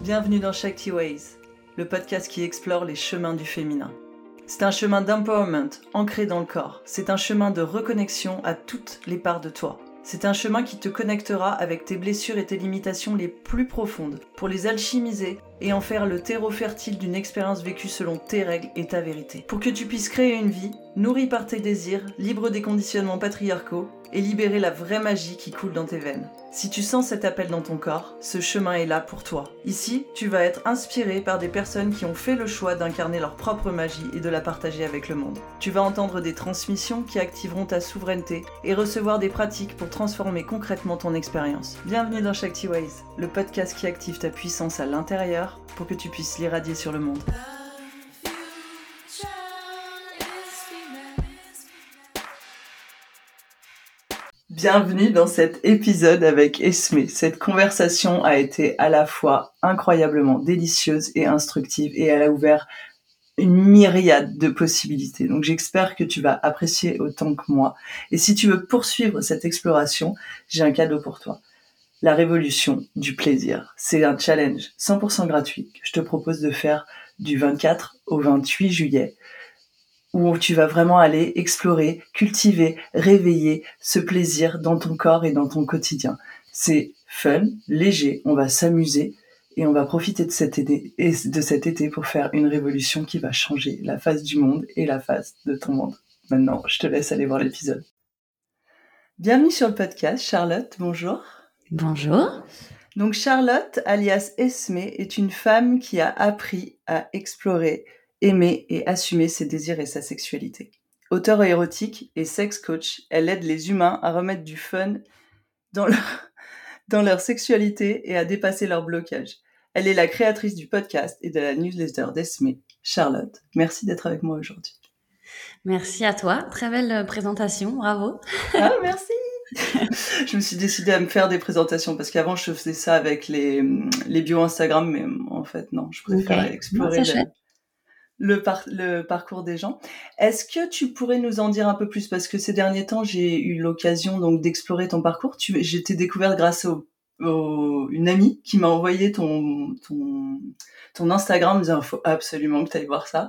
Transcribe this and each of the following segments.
Bienvenue dans Shakti Ways, le podcast qui explore les chemins du féminin. C'est un chemin d'empowerment ancré dans le corps. C'est un chemin de reconnexion à toutes les parts de toi. C'est un chemin qui te connectera avec tes blessures et tes limitations les plus profondes pour les alchimiser et en faire le terreau fertile d'une expérience vécue selon tes règles et ta vérité. Pour que tu puisses créer une vie nourrie par tes désirs, libre des conditionnements patriarcaux et libérer la vraie magie qui coule dans tes veines. Si tu sens cet appel dans ton corps, ce chemin est là pour toi. Ici, tu vas être inspiré par des personnes qui ont fait le choix d'incarner leur propre magie et de la partager avec le monde. Tu vas entendre des transmissions qui activeront ta souveraineté et recevoir des pratiques pour transformer concrètement ton expérience. Bienvenue dans Shakti Ways, le podcast qui active ta puissance à l'intérieur pour que tu puisses l'irradier sur le monde. Bienvenue dans cet épisode avec Esme. Cette conversation a été à la fois incroyablement délicieuse et instructive et elle a ouvert une myriade de possibilités. Donc j'espère que tu vas apprécier autant que moi. Et si tu veux poursuivre cette exploration, j'ai un cadeau pour toi. La révolution du plaisir. C'est un challenge 100% gratuit que je te propose de faire du 24 au 28 juillet où tu vas vraiment aller explorer, cultiver, réveiller ce plaisir dans ton corps et dans ton quotidien. C'est fun, léger, on va s'amuser et on va profiter de cet été, de cet été pour faire une révolution qui va changer la face du monde et la face de ton monde. Maintenant, je te laisse aller voir l'épisode. Bienvenue sur le podcast, Charlotte, bonjour. Bonjour. Donc Charlotte, alias Esme, est une femme qui a appris à explorer aimer et assumer ses désirs et sa sexualité. Auteur érotique et sex coach, elle aide les humains à remettre du fun dans leur, dans leur sexualité et à dépasser leur blocage. Elle est la créatrice du podcast et de la newsletter d'Esme. Charlotte, merci d'être avec moi aujourd'hui. Merci à toi. Très belle euh, présentation. Bravo. Ah, merci. je me suis décidée à me faire des présentations parce qu'avant je faisais ça avec les, les bios Instagram, mais en fait non, je préfère explorer le, le parcours des gens. Est-ce que tu pourrais nous en dire un peu plus? Parce que ces derniers temps j'ai eu l'occasion donc d'explorer ton parcours. Tu, j'étais découverte grâce au, une amie qui m'a envoyé ton ton ton Instagram, me disant il faut absolument que tu ailles voir ça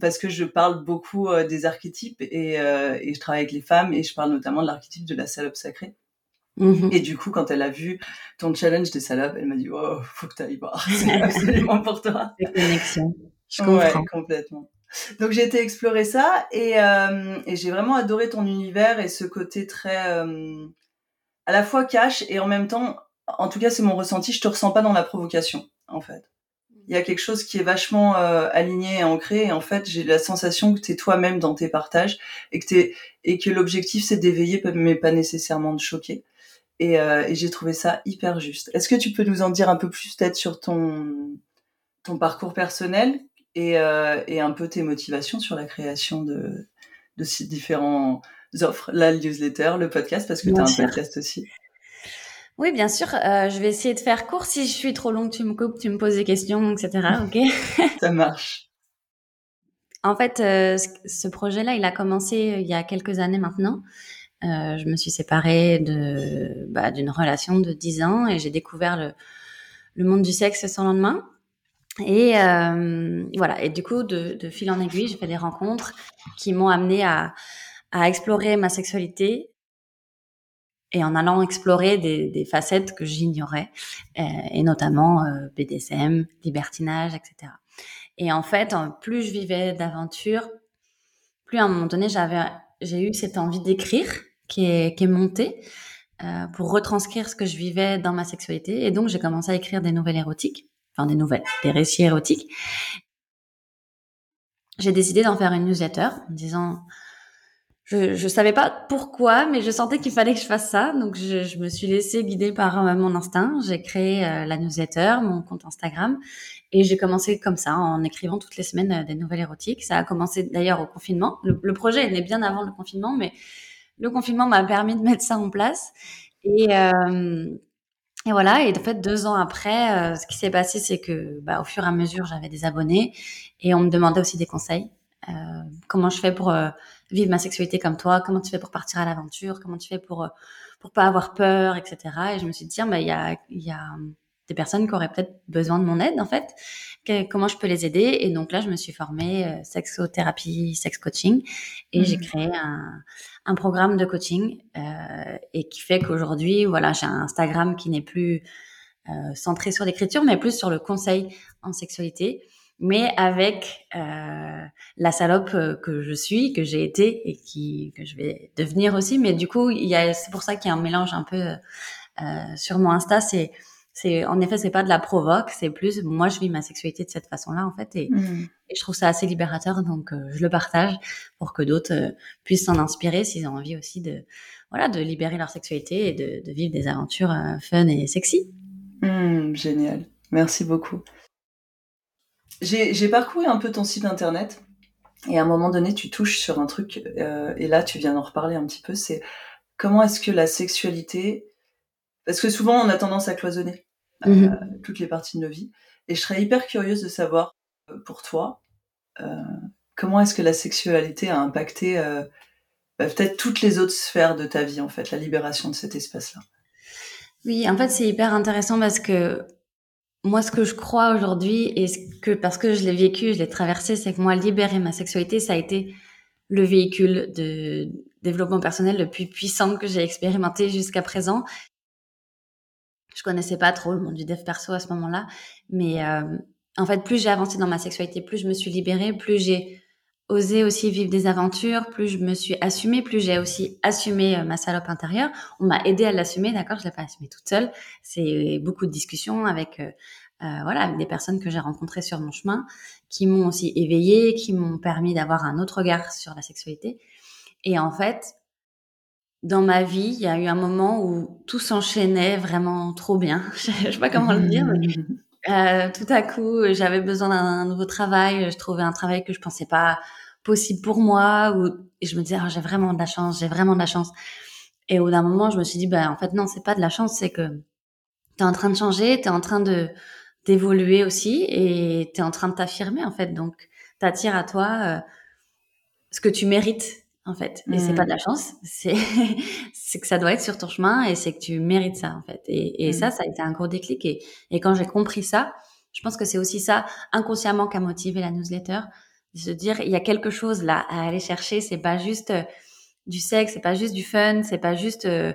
parce que je parle beaucoup euh, des archétypes et, euh, et je travaille avec les femmes et je parle notamment de l'archétype de la salope sacrée. Mmh et du coup, quand elle a vu ton challenge des salopes, elle m'a dit Oh, faut que tu ailles voir. C'est absolument pour toi. connexion. Je comprends. Ouais, complètement. Donc j'ai été explorer ça et, euh, et j'ai vraiment adoré ton univers et ce côté très à la fois cash et en même temps, en tout cas c'est mon ressenti, je te ressens pas dans la provocation en fait. Il y a quelque chose qui est vachement euh, aligné et ancré et en fait j'ai la sensation que tu es toi-même dans tes partages et que et que l'objectif c'est d'éveiller mais pas nécessairement de choquer. Et, euh, et j'ai trouvé ça hyper juste. Est-ce que tu peux nous en dire un peu plus peut-être sur ton, ton parcours personnel et, euh, et un peu tes motivations sur la création de, de ces différents offres, la newsletter, le podcast, parce que tu as un podcast aussi? Oui, bien sûr. Euh, je vais essayer de faire court. Si je suis trop longue, tu me coupes, tu me poses des questions, etc. Ok? Ça marche. En fait, euh, ce projet-là, il a commencé il y a quelques années maintenant. Euh, je me suis séparée de bah, d'une relation de 10 ans et j'ai découvert le, le monde du sexe sans lendemain. Et euh, voilà. Et du coup, de, de fil en aiguille, j'ai fait des rencontres qui m'ont amené à, à explorer ma sexualité et en allant explorer des, des facettes que j'ignorais, euh, et notamment euh, BDSM, libertinage, etc. Et en fait, plus je vivais d'aventures, plus à un moment donné, j'avais, j'ai eu cette envie d'écrire qui est, qui est montée euh, pour retranscrire ce que je vivais dans ma sexualité. Et donc, j'ai commencé à écrire des nouvelles érotiques, enfin des nouvelles, des récits érotiques. J'ai décidé d'en faire une newsletter en disant, je, je savais pas pourquoi, mais je sentais qu'il fallait que je fasse ça. Donc, je, je me suis laissée guider par euh, mon instinct. J'ai créé euh, la newsletter, mon compte Instagram, et j'ai commencé comme ça, en écrivant toutes les semaines euh, des nouvelles érotiques. Ça a commencé d'ailleurs au confinement. Le, projet est né bien avant le confinement, mais le confinement m'a permis de mettre ça en place. Et, euh, et voilà. Et en fait, deux ans après, ce qui s'est passé, c'est que, bah, au fur et à mesure, j'avais des abonnés et on me demandait aussi des conseils. Comment je fais pour vivre ma sexualité comme toi Comment tu fais pour partir à l'aventure Comment tu fais pour euh, pour pas avoir peur, etc. Et je me suis dit tiens, bah il y a il y a des personnes qui auraient peut-être besoin de mon aide en fait. comment je peux les aider? Et donc là, je me suis formée euh, sexothérapie, sex coaching, et j'ai mmh. créé un, un, programme de coaching euh, et qui fait qu'aujourd'hui, voilà, j'ai un Instagram qui n'est plus euh, centré sur l'écriture, mais plus sur le conseil en sexualité mais avec euh, la salope euh, que je suis, que j'ai été et qui que je vais devenir aussi. Mais du coup, il y a, c'est pour ça qu'il y a un mélange un peu euh, sur mon Insta. C'est, c'est, en effet, c'est pas de la provoque, c'est plus moi je vis ma sexualité de cette façon-là en fait, et, mmh. et je trouve ça assez libérateur, donc euh, je le partage pour que d'autres euh, puissent s'en inspirer s'ils ont envie aussi de, voilà, de libérer leur sexualité et de, de vivre des aventures fun et sexy. Mmh, génial, merci beaucoup. J'ai parcouru un peu ton site internet et à un moment donné, tu touches sur un truc, euh, et là, tu viens d'en reparler un petit peu, c'est comment est-ce que la sexualité... Parce que souvent, on a tendance à cloisonner euh, mm-hmm. toutes les parties de nos vies. Et je serais hyper curieuse de savoir, euh, pour toi, comment est-ce que la sexualité a impacté bah, peut-être toutes les autres sphères de ta vie, en fait, la libération de cet espace-là? Oui, en fait, c'est hyper intéressant parce que moi, ce que je crois aujourd'hui, et ce que parce que je l'ai vécu, je l'ai traversé, c'est que moi, libérer ma sexualité, ça a été le véhicule de développement personnel le plus puissant que j'ai expérimenté jusqu'à présent. Je connaissais pas trop le monde du dev perso à ce moment-là, mais euh, en fait, plus j'ai avancé dans ma sexualité, plus je me suis libérée, plus j'ai osé aussi vivre des aventures, plus je me suis assumée, plus j'ai aussi assumé euh, ma salope intérieure. On m'a aidé à l'assumer, d'accord Je l'ai pas assumée toute seule. C'est beaucoup de discussions avec, euh, euh, voilà, avec des personnes que j'ai rencontrées sur mon chemin, qui m'ont aussi éveillée, qui m'ont permis d'avoir un autre regard sur la sexualité. Et en fait, dans ma vie, il y a eu un moment où tout s'enchaînait vraiment trop bien. je sais pas comment le dire, mais euh, tout à coup, j'avais besoin d'un nouveau travail. Je trouvais un travail que je pensais pas possible pour moi. Ou et je me disais, ah, j'ai vraiment de la chance, j'ai vraiment de la chance. Et au bout d'un moment, je me suis dit, ben en fait non, c'est pas de la chance, c'est que tu es en train de changer, tu es en train de d'évoluer aussi, et tu es en train de t'affirmer en fait. Donc, t'attires à toi euh, ce que tu mérites en fait. Et c'est pas de la mmh. chance, c'est c'est que ça doit être sur ton chemin et c'est que tu mérites ça en fait. Et, et ça, mmh. ça a été un gros déclic. Et, et quand j'ai compris ça, je pense que c'est aussi ça inconsciemment qui a motivé la newsletter, de se dire il y a quelque chose là à aller chercher. C'est pas juste euh, du sexe, c'est pas juste du fun, c'est pas juste euh,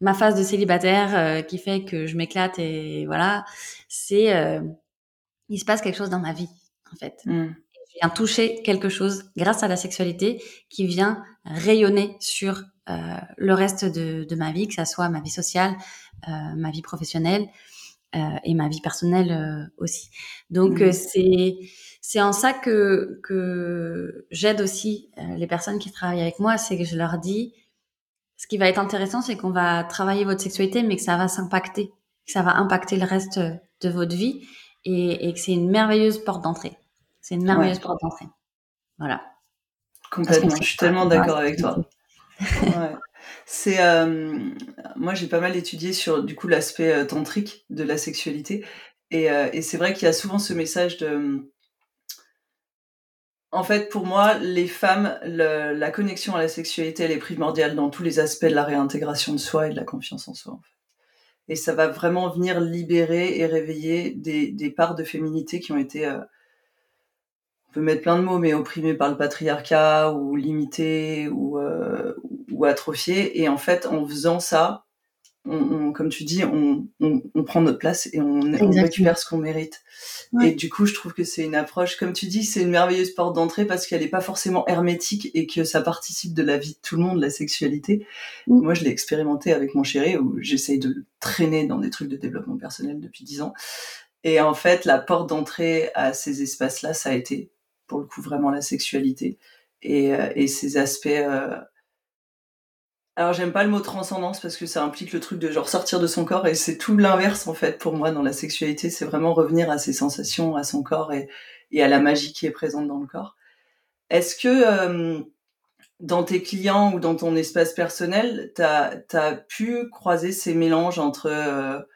ma phase de célibataire euh, qui fait que je m'éclate et voilà. C'est il se passe quelque chose dans ma vie en fait. Mmh vient toucher quelque chose grâce à la sexualité qui vient rayonner sur euh, le reste de, de, ma vie, que ça soit ma vie sociale, euh, ma vie professionnelle euh, et ma vie personnelle euh, aussi. Donc mmh. c'est c'est en ça que que j'aide aussi euh, les personnes qui travaillent avec moi, c'est que je leur dis ce qui va être intéressant, c'est qu'on va travailler votre sexualité, mais que ça va s'impacter, que ça va impacter le reste de votre vie et, et que c'est une merveilleuse porte d'entrée. C'est une merveilleuse porte d'entrée. Voilà. Complètement. Je suis tellement d'accord avec toi. C'est euh, moi j'ai pas mal étudié sur du coup l'aspect euh, tantrique de la sexualité et, euh, et c'est vrai qu'il y a souvent ce message de en fait pour moi les femmes la connexion à la sexualité elle est primordiale dans tous les aspects de la réintégration de soi et de la confiance en soi et ça va vraiment venir libérer et réveiller des, des parts de féminité qui ont été on peut mettre plein de mots, mais opprimé par le patriarcat ou limité ou, euh, ou atrophié. Et en fait, en faisant ça, on, comme tu dis, on, on, prend notre place et on, on récupère ce qu'on mérite. Et du coup, je trouve que c'est une approche, comme tu dis, c'est une merveilleuse porte d'entrée parce qu'elle n'est pas forcément hermétique et que ça participe de la vie de tout le monde, la sexualité. Mm. Moi, je l'ai expérimenté avec mon chéri où j'essaye de traîner dans des trucs de développement personnel depuis dix ans. Et en fait, la porte d'entrée à ces espaces-là, ça a été pour le coup vraiment la sexualité et, euh, et ces aspects. Euh... Alors j'aime pas le mot transcendance parce que ça implique le truc de genre sortir de son corps et c'est tout l'inverse en fait pour moi dans la sexualité, c'est vraiment revenir à ses sensations, à son corps et, à la magie qui est présente dans le corps. Est-ce que euh, dans tes clients ou dans ton espace personnel, tu as, pu croiser ces mélanges entre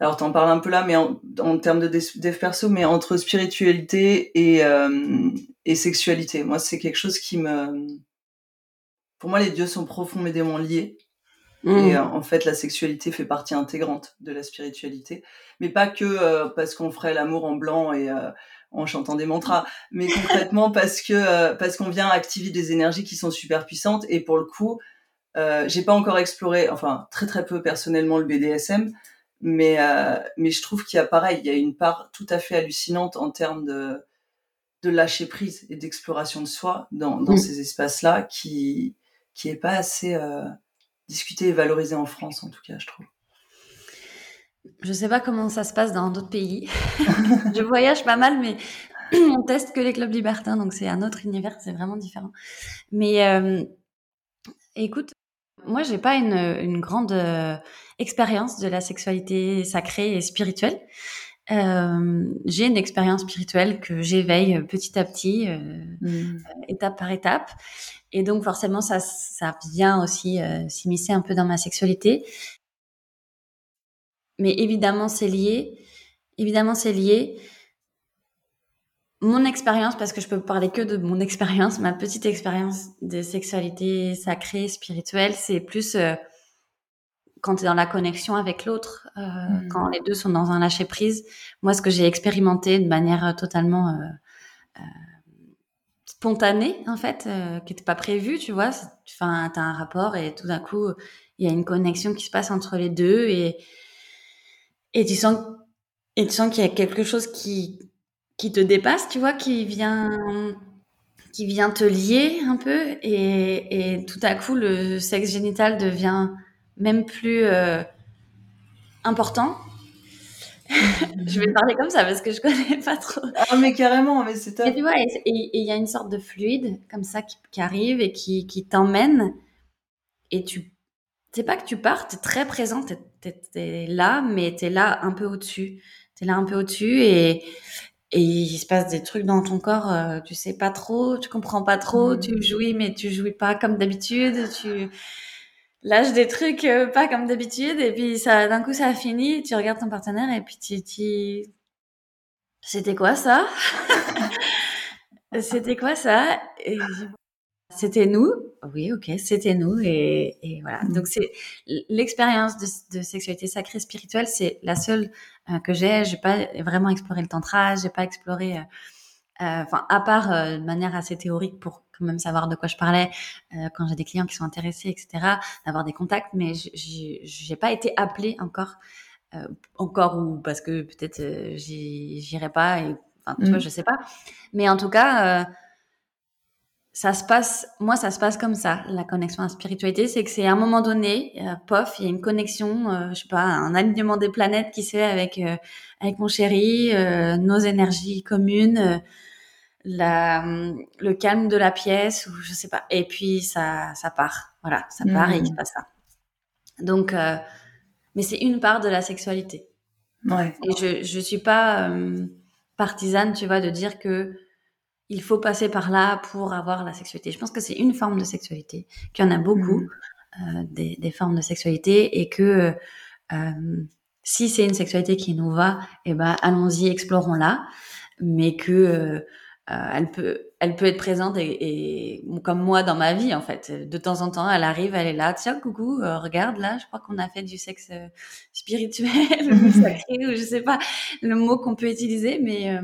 alors t'en parles un peu là, mais en, termes de dev perso, mais entre spiritualité et, euh, et sexualité. Moi, c'est quelque chose qui me... Pour moi, les dieux sont profondément liés. Mmh. Et en fait, la sexualité fait partie intégrante de la spiritualité, mais pas que parce qu'on ferait l'amour en blanc et en chantant des mantras, mais concrètement parce que parce qu'on vient activer des énergies qui sont super puissantes. Et pour le coup, euh, j'ai pas encore exploré, enfin très très peu personnellement le BDSM, mais euh, mais je trouve qu'il y a pareil, il y a une part tout à fait hallucinante en termes de de lâcher prise et d'exploration de soi dans, dans mm. ces espaces-là qui qui est pas assez euh, discuté et valorisé en France en tout cas, je trouve. Je sais pas comment ça se passe dans d'autres pays. je voyage pas mal, mais on teste que les clubs libertins, donc c'est un autre univers, c'est vraiment différent. Mais euh, écoute, moi, j'ai pas une, une grande euh, expérience de la sexualité sacrée et spirituelle. Euh, j'ai une expérience spirituelle que j'éveille petit à petit, euh, mmh. étape par étape. Et donc, forcément, ça, ça vient aussi s'immiscer un peu dans ma sexualité. Mais évidemment, c'est lié. Évidemment, c'est lié mon expérience, parce que je peux parler que de mon expérience, ma petite expérience de sexualité sacrée, spirituelle, c'est plus euh, quand tu es dans la connexion avec l'autre, euh, mmh. quand les deux sont dans un lâcher prise. Moi, ce que j'ai expérimenté de manière euh, totalement spontanée, en fait, qui n'était pas prévue, tu vois. Enfin, tu as un rapport et tout d'un coup, il y a une connexion qui se passe entre les deux et, et tu sens, et tu sens qu'il y a quelque chose qui, qui te dépasse, tu vois, qui vient, qui vient te lier un peu, et, et tout à coup, le sexe génital devient même plus euh, important. je vais parler comme ça parce que je connais pas trop. Ah, mais carrément, mais c'est top. Et tu vois, et il y a une sorte de fluide comme ça qui, arrive et qui, qui t'emmène. Et tu, c'est pas que tu pars, tu es très présent, tu es, là, mais tu es là un peu au-dessus. Tu es là un peu au-dessus et, et il se passe des trucs dans ton corps, euh, tu sais pas trop, tu comprends pas trop, mmh. tu jouis mais tu jouis pas comme d'habitude, tu lâches des trucs euh, pas comme d'habitude et puis ça d'un coup ça a fini, tu regardes ton partenaire et puis tu tu c'était quoi ça? C'était quoi ça? C'était nous. Oui, ok, c'était nous. Et, et, voilà. Donc, c'est l'expérience de, de, sexualité sacrée spirituelle, c'est la seule euh, que j'ai. J'ai pas vraiment exploré le tantra, j'ai pas exploré, euh, euh enfin, à part de manière assez théorique pour même savoir de quoi je parlais quand j'ai des clients qui sont intéressés, etc., d'avoir des contacts, mais j'ai pas été appelée encore, encore ou parce que peut-être j'irai pas, et, enfin, tu vois, mmh. je sais pas. Mais en tout cas, ça se passe, moi, ça se passe comme ça, la connexion à la spiritualité, c'est que c'est à un moment donné, euh, pof, il y a une connexion, euh, je sais pas, un alignement des planètes qui se fait avec euh, avec mon chéri, nos énergies communes, la, le calme de la pièce, ou je sais pas, et puis ça ça part, voilà, ça part et il se mmh. passe ça. Donc, mais c'est une part de la sexualité. Ouais. Et je je suis pas partisane, tu vois, de dire que il faut passer par là pour avoir la sexualité. Je pense que c'est une forme de sexualité, qu'il y en a beaucoup, mmh. euh, des, formes de sexualité, et que euh, si c'est une sexualité qui nous va, eh ben allons-y, explorons-la, mais que euh, elle peut, elle peut être présente et, comme moi dans ma vie en fait. De temps en temps, elle arrive, elle est là, tiens coucou, regarde là, je crois qu'on a fait du sexe spirituel ou sacré ou je sais pas le mot qu'on peut utiliser, mais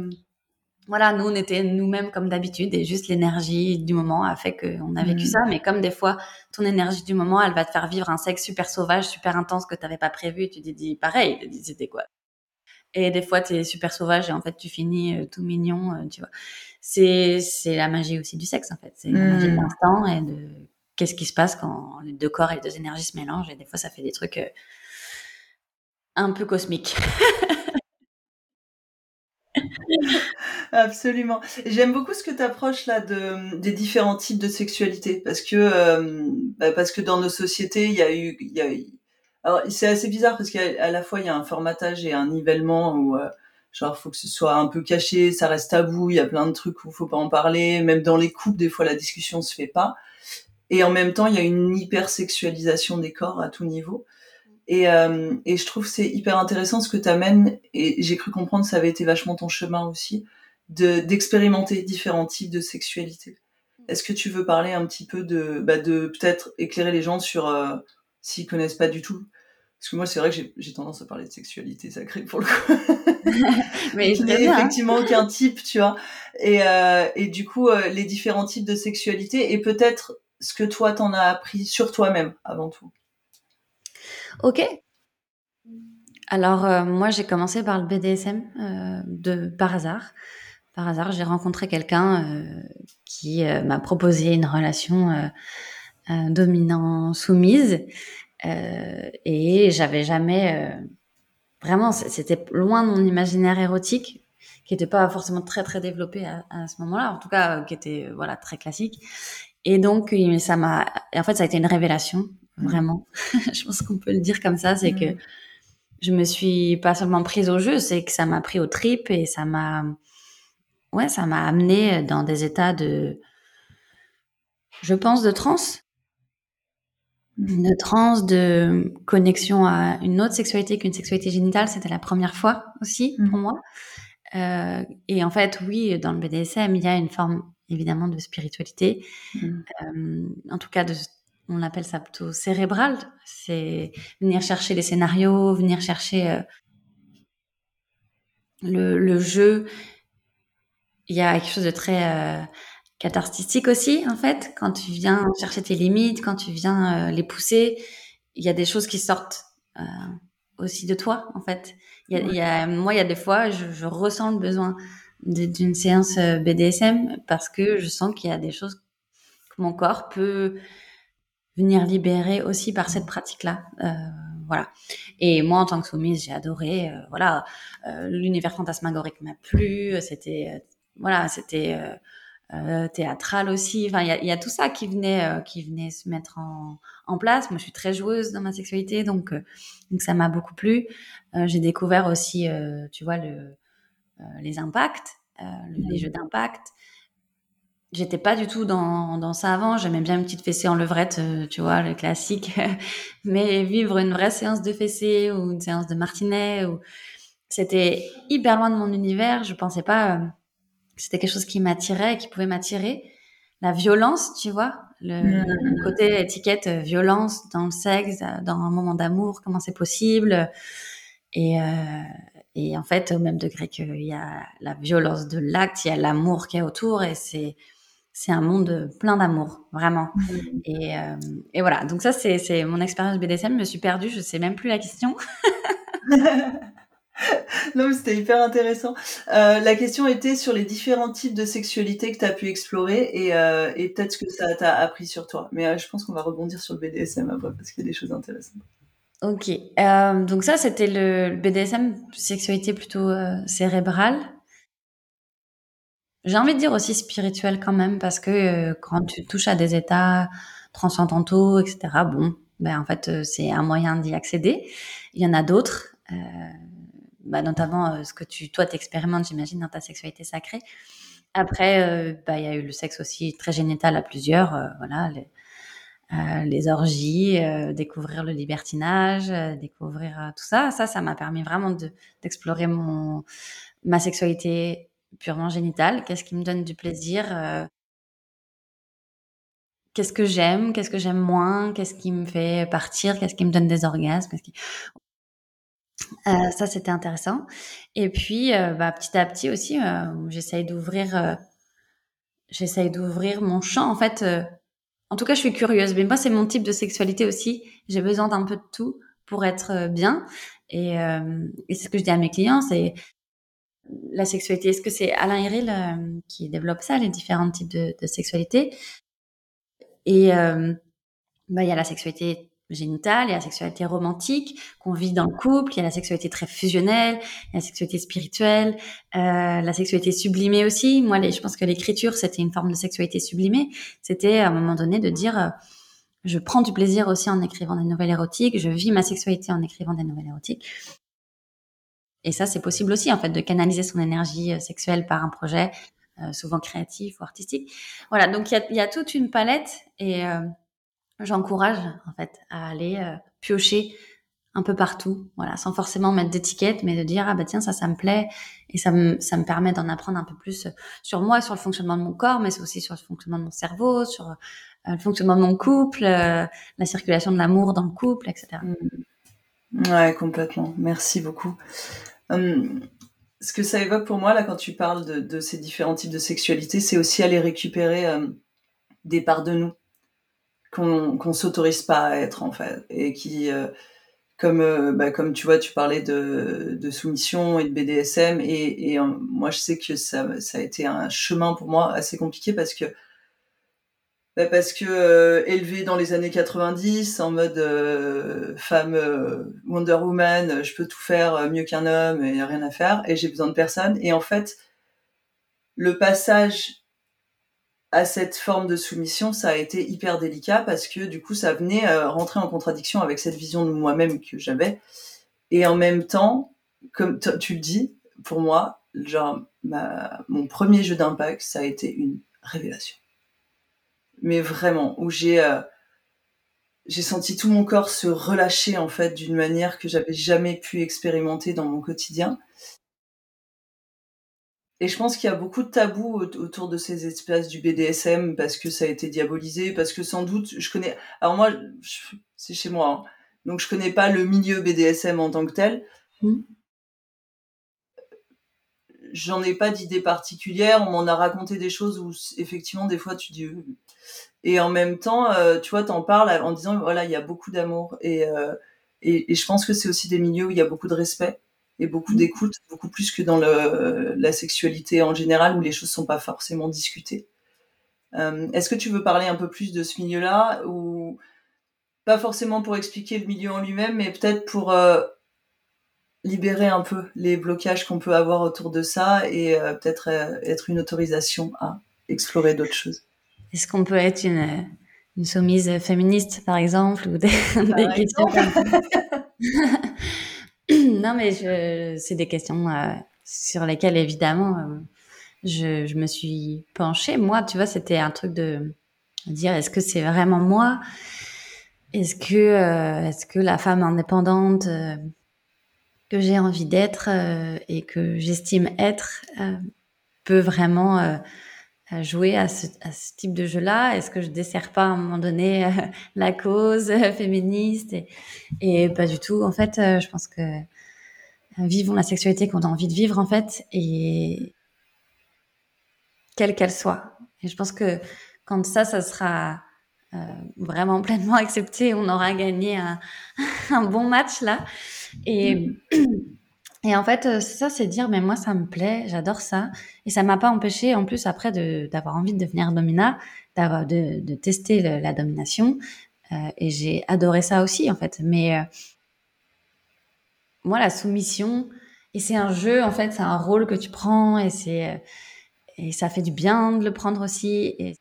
voilà, nous, on était nous-mêmes comme d'habitude et juste l'énergie du moment a fait qu'on a vécu mm. ça. Mais comme des fois, ton énergie du moment, elle va te faire vivre un sexe super sauvage, super intense que tu n'avais pas prévu et tu te dis pareil, c'était quoi? Et des fois, tu es super sauvage et en fait, tu finis euh, tout mignon, euh, tu vois. C'est, c'est la magie aussi du sexe, en fait. C'est la magie de l'instant et de qu'est-ce qui se passe quand les deux corps et les deux énergies se mélangent. Et des fois, ça fait des trucs euh, un peu cosmiques. Absolument. J'aime beaucoup ce que tu approches là de, des différents types de sexualité parce que euh, bah, parce que dans nos sociétés, il y a eu il y a alors c'est assez bizarre parce qu'à la fois il y a un formatage et un nivellement où euh, genre faut que ce soit un peu caché, ça reste tabou, il y a plein de trucs où faut pas en parler, même dans les couples des fois la discussion se fait pas. Et en même temps, il y a une hypersexualisation des corps à tout niveau. Et, euh, et je trouve c'est hyper intéressant ce que tu amènes, et j'ai cru comprendre ça avait été vachement ton chemin aussi, de d'expérimenter différents types de sexualité. Est-ce que tu veux parler un petit peu de, bah de peut-être éclairer les gens sur euh, s'ils connaissent pas du tout. Parce que moi, c'est vrai que j'ai tendance à parler de sexualité sacrée pour le coup. Mais il n'y a hein. effectivement aucun type, tu vois. Et, euh, et du coup, euh, les différents types de sexualité et peut-être ce que toi, t'en as appris sur toi-même avant tout. Ok. Alors, euh, moi, j'ai commencé par le BDSM de, par hasard. Par hasard, j'ai rencontré quelqu'un qui m'a proposé une relation dominant-soumise. Et j'avais jamais... vraiment, c'était loin de mon imaginaire érotique qui n'était pas forcément très très développé à, à ce moment-là, en tout cas qui était voilà très classique. Et donc ça m'a, en fait ça a été une révélation mmh. vraiment. je pense qu'on peut le dire comme ça, c'est que mmh je me suis pas seulement prise au jeu, c'est que ça m'a pris au trip et ça m'a, ouais, ça m'a amené dans des états de, je pense, de transe, de transe, de connexion à une autre sexualité qu'une sexualité génitale. C'était la première fois aussi pour mmh. moi. Euh, et en fait, oui, dans le BDSM, il y a une forme évidemment de spiritualité, mmh. euh, en tout cas de on appelle ça plutôt cérébral. C'est venir chercher les scénarios, venir chercher euh, le, jeu. Il y a quelque chose de très euh, cathartique aussi, en fait, quand tu viens chercher tes limites, quand tu viens euh, les pousser. Il y a des choses qui sortent euh, aussi de toi, en fait. Il y a, moi, il y a des fois, je, je ressens le besoin d'une séance BDSM parce que je sens qu'il y a des choses que mon corps peut venir libérer aussi par cette pratique-là. Euh, voilà. Et moi, en tant que soumise, j'ai adoré. Euh, voilà, euh, l'univers fantasmagorique m'a plu. C'était, euh, voilà, c'était euh, théâtral aussi. Enfin, il y a, y a, tout ça qui venait, qui venait se mettre en, en, place. Moi, je suis très joueuse dans ma sexualité, donc, donc ça m'a beaucoup plu. j'ai découvert aussi, tu vois, le, les impacts, les jeux d'impact. J'étais pas du tout dans, dans ça avant. J'aimais bien une petite fessée en levrette, euh, tu vois, le classique. Mais vivre une vraie séance de fessée ou une séance de martinet, ou... c'était hyper loin de mon univers. Je pensais pas euh, c'était quelque chose qui m'attirait, qui pouvait m'attirer. La violence, tu vois, le, mmh. côté étiquette euh, violence dans le sexe, dans un moment d'amour, comment c'est possible. Et, et en fait, au même degré qu'il y a la violence de l'acte, il y a l'amour qui est autour et c'est c'est un monde plein d'amour, vraiment. Mmh. Et, euh, et, voilà, donc ça, c'est mon expérience BDSM. Je me suis perdue, je sais même plus la question. non, mais c'était hyper intéressant. Euh, la question était sur les différents types de sexualité que tu as pu explorer et, euh, et peut-être ce que ça t'a appris sur toi. Mais euh, je pense qu'on va rebondir sur le BDSM après parce qu'il y a des choses intéressantes. Ok, donc ça c'était le, BDSM, sexualité plutôt cérébrale. J'ai envie de dire aussi spirituel quand même, parce que quand tu touches à des états transcendantaux, etc., bon, ben en fait, c'est un moyen d'y accéder. Il y en a d'autres, bah, notamment euh, ce que tu, toi, t'expérimentes, j'imagine, dans ta sexualité sacrée. Après, bah, il y a eu le sexe aussi très génital à plusieurs, voilà, les, les orgies, découvrir le libertinage, découvrir tout ça. Ça, ça m'a permis vraiment de, d'explorer mon ma sexualité purement génital Qu'est-ce qui me donne du plaisir euh? Qu'est-ce que j'aime? Qu'est-ce que j'aime moins? Qu'est-ce qui me fait partir? Qu'est-ce qui me donne des orgasmes? Euh, ça, c'était intéressant. Et puis, euh, bah, petit à petit aussi, j'essaye d'ouvrir, j'essaye d'ouvrir mon champ. En fait, en tout cas, je suis curieuse. Mais moi, c'est mon type de sexualité aussi. J'ai besoin d'un peu de tout pour être bien. Et, et c'est ce que je dis à mes clients. C'est la sexualité. Est-ce que c'est Alain Héril euh, qui développe ça, les différents types de, de sexualité? Et euh, bah, il y a la sexualité génitale, il y a la sexualité romantique qu'on vit dans le couple, il y a la sexualité très fusionnelle, il y a la sexualité spirituelle, euh, la sexualité sublimée aussi. Moi, je pense que l'écriture, c'était une forme de sexualité sublimée. C'était à un moment donné de dire, euh, je prends du plaisir aussi en écrivant des nouvelles érotiques, je vis ma sexualité en écrivant des nouvelles érotiques. Et ça, c'est possible aussi, en fait, de canaliser son énergie euh, sexuelle par un projet, euh, souvent créatif ou artistique. Voilà, donc il y a, y a, toute une palette et euh, j'encourage, en fait, à aller euh, piocher un peu partout, voilà, sans forcément mettre d'étiquette, mais de dire, ah bah tiens, ça, ça me plaît, et ça me, ça me permet d'en apprendre un peu plus sur moi, sur le fonctionnement de mon corps, mais aussi sur le fonctionnement de mon cerveau, sur le fonctionnement de mon couple, la circulation de l'amour dans le couple, etc. Mmh. Ouais, complètement. Merci beaucoup. Hum, ce que ça évoque pour moi, là, quand tu parles de, ces différents types de sexualité, c'est aussi aller récupérer des parts de nous qu'on qu'on s'autorise pas à être, en fait, et qui, comme euh, bah, comme tu vois tu parlais de, soumission et de BDSM et, euh, moi je sais que ça ça a été un chemin pour moi assez compliqué parce que bah, parce que euh, élevé dans les années 90 en mode femme Wonder Woman je peux tout faire mieux qu'un homme et rien à faire et j'ai besoin de personne. Et en fait le passage à cette forme de soumission, ça a été hyper délicat parce que du coup, ça venait euh, rentrer en contradiction avec cette vision de moi-même que j'avais. Et en même temps, comme tu le dis, pour moi, genre, mon premier jeu d'impact, ça a été une révélation. Mais vraiment, où j'ai euh, j'ai senti tout mon corps se relâcher en fait d'une manière que j'avais jamais pu expérimenter dans mon quotidien. Et je pense qu'il y a beaucoup de tabous autour de ces espaces du BDSM parce que ça a été diabolisé, parce que sans doute, je connais. Alors moi, c'est chez moi, hein. donc je connais pas le milieu BDSM en tant que tel. Mmh. J'en ai pas d'idée particulière. On m'en a raconté des choses où effectivement des fois tu dis. Et en même temps, euh, tu vois, t'en parles en disant voilà, il y a beaucoup d'amour et, euh, et, et je pense que c'est aussi des milieux où il y a beaucoup de respect et beaucoup mmh. d'écoute, beaucoup plus que dans le, la sexualité en général où les choses sont pas forcément discutées. Euh, Est-ce que tu veux parler un peu plus de ce milieu-là ou pas forcément pour expliquer le milieu en lui-même, mais peut-être pour euh, libérer un peu les blocages qu'on peut avoir autour de ça et euh, peut-être être une autorisation à explorer d'autres choses? Est-ce qu'on peut être une, une soumise féministe, par exemple, ou des, des questions non, mais c'est des questions euh, sur lesquelles, évidemment, euh, je, je, me suis penchée. Moi, tu vois, c'était un truc de dire est-ce que c'est vraiment moi? Est-ce que, euh, est-ce que la femme indépendante que j'ai envie d'être et que j'estime être peut vraiment jouer à ce, à ce, type de jeu-là? Est-ce que je desserre pas à un moment donné euh, la cause féministe et, et, pas du tout? En fait, euh, je pense que euh, vivons la sexualité qu'on a envie de vivre en fait et quelle qu'elle soit. Et je pense que quand ça, ça sera vraiment pleinement accepté, on aura gagné un, un bon match là. Et Et en fait, euh, ça, c'est dire, mais moi, ça me plaît, j'adore ça. Et ça m'a pas empêché, en plus, après, d'avoir envie de devenir domina, d'avoir de, de, tester la domination. Euh, et j'ai adoré ça aussi, en fait. Mais euh, moi, la soumission, et c'est un jeu, en fait, c'est un rôle que tu prends, et et ça fait du bien de le prendre aussi. Et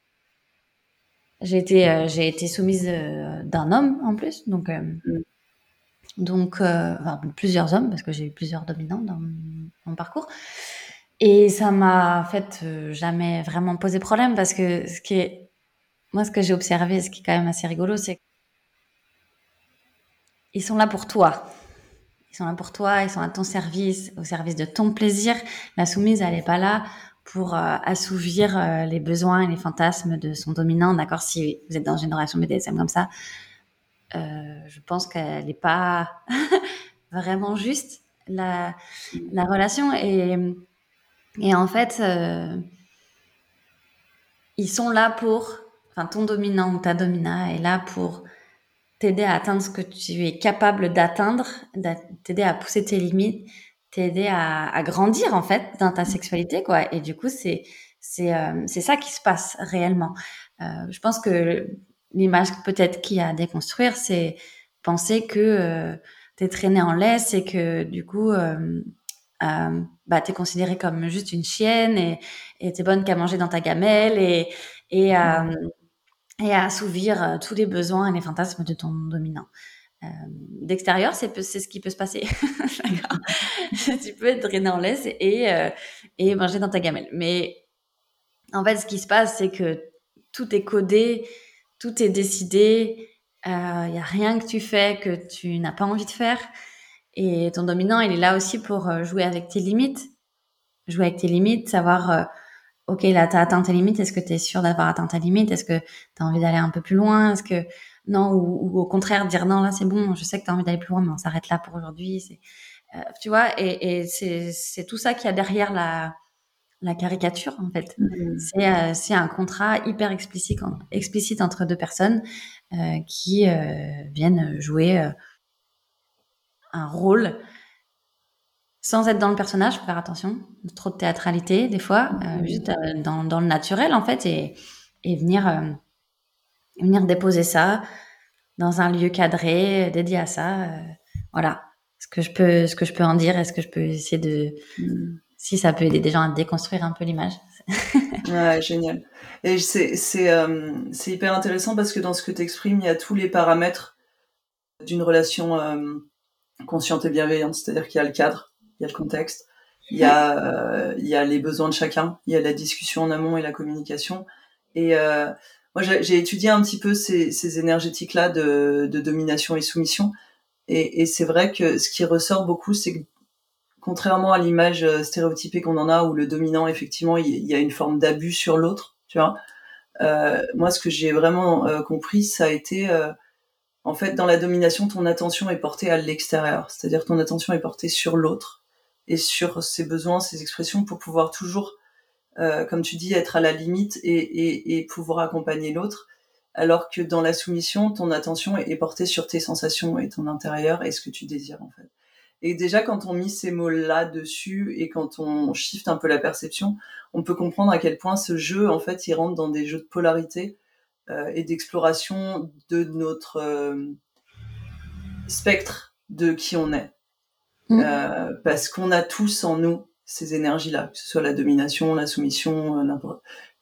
j'ai été, été soumise d'un homme, en plus, donc. Mm. Donc, euh, enfin, plusieurs hommes, parce que j'ai eu plusieurs dominants dans mon parcours. Et ça m'a fait euh, jamais vraiment posé problème parce que ce qui est, moi, ce que j'ai observé, ce qui est quand même assez rigolo, c'est qu'ils sont là pour toi. Ils sont là pour toi, ils sont à ton service, au service de ton plaisir. La soumise, elle n'est pas là pour euh, assouvir les besoins et les fantasmes de son dominant. D'accord, si vous êtes dans une génération BDSM comme ça, euh, je pense qu'elle n'est pas vraiment juste la, la relation. Et, et en fait euh, ils sont là pour enfin ton dominant ou ta domina est là pour t'aider à atteindre ce que tu es capable d'atteindre t'aider à pousser tes limites t'aider à, à, grandir en fait dans ta sexualité quoi. Et du coup c'est c'est euh, c'est ça qui se passe réellement. Euh, je pense que l'image peut-être qu'il y a à déconstruire, c'est penser que euh, tu es traîné en laisse et que du coup, euh, euh, bah, tu es considéré comme juste une chienne et tu es bonne qu'à manger dans ta gamelle et, et, à, et à assouvir euh, tous les besoins et les fantasmes de ton dominant. Euh, D'extérieur, c'est ce qui peut se passer. tu peux être traîné en laisse et, euh, et manger dans ta gamelle. Mais en fait, ce qui se passe, c'est que tout est codé tout est décidé, il euh, n'y a rien que tu fais que tu n'as pas envie de faire. Et ton dominant, il est là aussi pour euh, jouer avec tes limites. Jouer avec tes limites, savoir ok, là, tu as atteint tes limites, est-ce que tu es sûr d'avoir atteint ta limite Est-ce que tu as envie d'aller un peu plus loin? Est-ce que non ou, au contraire dire non, là c'est bon, je sais que tu as envie d'aller plus loin, mais on s'arrête là pour aujourd'hui. Euh, tu vois, et, et c'est tout ça qu'il y a derrière la, la caricature en fait. Mmh. Euh, c'est un contrat hyper explicite, explicite entre deux personnes euh, qui euh, viennent jouer un rôle sans être dans le personnage, faut faire attention, trop de théâtralité des fois, mmh. juste dans, dans, le naturel en fait, et, et venir, venir déposer ça dans un lieu cadré dédié à ça. voilà, ce que je peux, ce que je peux en dire, est-ce que je peux essayer de, mmh. Si ça peut aider des gens à déconstruire un peu l'image. ouais, génial. Et c'est euh, hyper intéressant parce que dans ce que tu exprimes, il y a tous les paramètres d'une relation euh, consciente et bienveillante. C'est-à-dire qu'il y a le cadre, il y a le contexte, il y a euh, il y a les besoins de chacun, il y a la discussion en amont et la communication. Et euh, moi, j'ai étudié un petit peu ces, ces énergétiques-là de, de domination et soumission. Et, et c'est vrai que ce qui ressort beaucoup, c'est que contrairement à l'image euh, stéréotypée qu'on en a, où le dominant, effectivement, il y a une forme d'abus sur l'autre, tu vois. Euh, moi, ce que j'ai vraiment euh, compris, ça a été, en fait, dans la domination, ton attention est portée à l'extérieur, c'est-à-dire ton attention est portée sur l'autre et sur ses besoins, ses expressions, pour pouvoir toujours, comme tu dis, être à la limite et pouvoir accompagner l'autre. Alors que dans la soumission, ton attention est portée sur tes sensations et ton intérieur et ce que tu désires, en fait. Et déjà, quand on met ces mots-là dessus et quand on shift un peu la perception, on peut comprendre à quel point ce jeu, en fait, il rentre dans des jeux de polarité euh, et d'exploration de notre euh, spectre de qui on est. Mmh. Euh, parce qu'on a tous en nous ces énergies-là, que ce soit la domination, la soumission,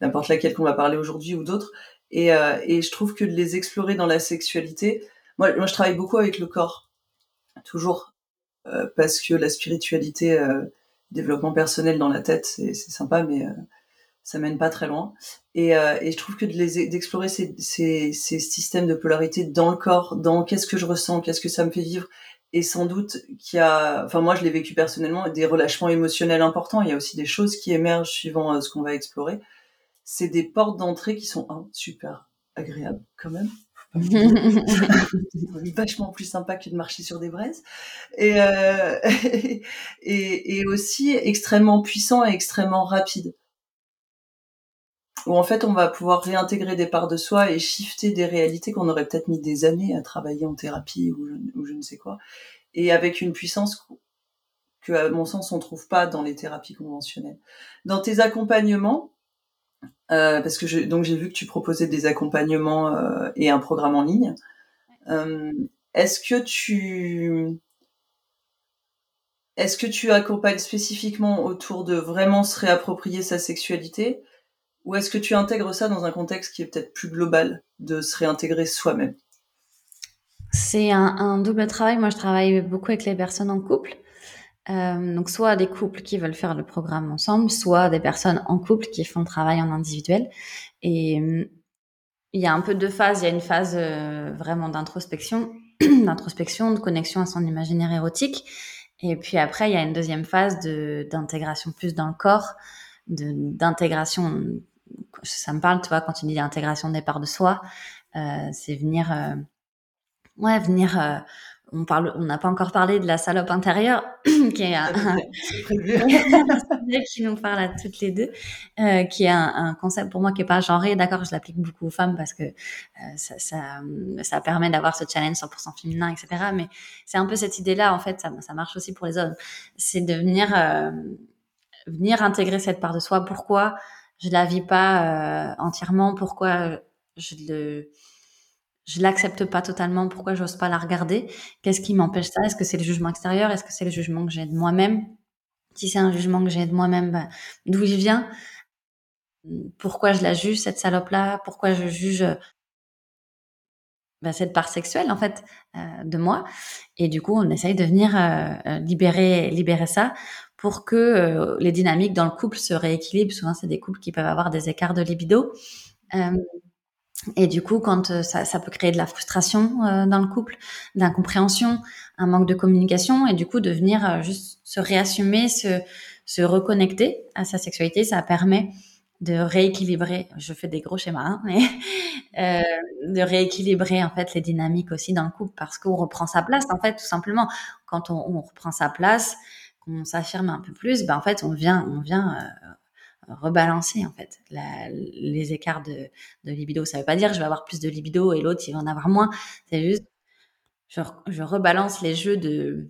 n'importe laquelle qu'on va parler aujourd'hui ou d'autres. Et, et, je trouve que de les explorer dans la sexualité, moi, moi je travaille beaucoup avec le corps, toujours parce que la spiritualité, euh, développement personnel dans la tête, c'est sympa, mais euh, ça mène pas très loin. Et, et je trouve que d'explorer ces, ces, ces, systèmes de polarité dans le corps, dans qu'est-ce que je ressens, qu'est-ce que ça me fait vivre, et sans doute qu'il y a, enfin moi je l'ai vécu personnellement, des relâchements émotionnels importants. Il y a aussi des choses qui émergent suivant ce qu'on va explorer. C'est des portes d'entrée qui sont un, super agréables quand même. vachement plus sympa que de marcher sur des braises. Et, euh, et, et aussi extrêmement puissant et extrêmement rapide. Où en fait on va pouvoir réintégrer des parts de soi et shifter des réalités qu'on aurait peut-être mis des années à travailler en thérapie ou je, ou je, ne sais quoi. Et avec une puissance que à mon sens on trouve pas dans les thérapies conventionnelles. Dans tes accompagnements euh, parce que donc j'ai vu que tu proposais des accompagnements euh, et un programme en ligne. Euh, est-ce que tu est-ce que tu accompagnes spécifiquement autour de vraiment se réapproprier sa sexualité ou est-ce que tu intègres ça dans un contexte qui est peut-être plus global de se réintégrer soi-même? C'est un, double travail. Moi, je travaille beaucoup avec les personnes en couple euh, donc soit des couples qui veulent faire le programme ensemble, soit des personnes en couple qui font le travail en individuel. Et euh, il y a un peu deux phases. Il y a une phase euh, vraiment d'introspection, d'introspection, de connexion à son imaginaire érotique. Et puis après, il y a une deuxième phase d'intégration plus dans le corps, d'intégration. Ça me parle, tu vois, quand tu dis intégration des parts de soi, euh, c'est venir, ouais, venir on parle, on n'a pas encore parlé de la salope intérieure, qui est un, qui nous parle à toutes les deux, euh, qui est un, un, concept pour moi qui est pas genré. D'accord, je l'applique beaucoup aux femmes parce que euh, ça, ça, ça, permet d'avoir ce challenge 100% féminin, etc. Mais c'est un peu cette idée-là, en fait, ça, ça, marche aussi pour les hommes. C'est de venir, euh, venir intégrer cette part de soi. Pourquoi je la vis pas euh, entièrement? Pourquoi je le je l'accepte pas totalement, pourquoi j'ose pas la regarder? Qu'est-ce qui m'empêche ça? Est-ce que c'est le jugement extérieur? Est-ce que c'est le jugement que j'ai de moi-même? Si c'est un jugement que j'ai de moi-même, bah, d'où il vient? Pourquoi je la juge cette salope-là? Pourquoi je juge bah, cette part sexuelle en fait euh, de moi? Et du coup, on essaye de venir euh, euh libérer libérer ça pour que euh, les dynamiques dans le couple se rééquilibrent. Souvent, c'est des couples qui peuvent avoir des écarts de libido. Et du coup, quand euh, ça, peut créer de la frustration euh, dans le couple, d'incompréhension, un manque de communication, et du coup de venir euh, juste se réassumer, se, reconnecter à sa sexualité, ça permet de rééquilibrer. Je fais des gros schémas, hein, mais de rééquilibrer en fait les dynamiques aussi dans le couple parce qu'on reprend sa place en fait tout simplement. Quand on, on reprend sa place, qu'on s'affirme un peu plus, ben en fait on vient, on vient rebalancer en fait la, les écarts de, de libido. Ça veut pas dire je vais avoir plus de libido et l'autre il va en avoir moins. C'est juste je, je rebalance les jeux de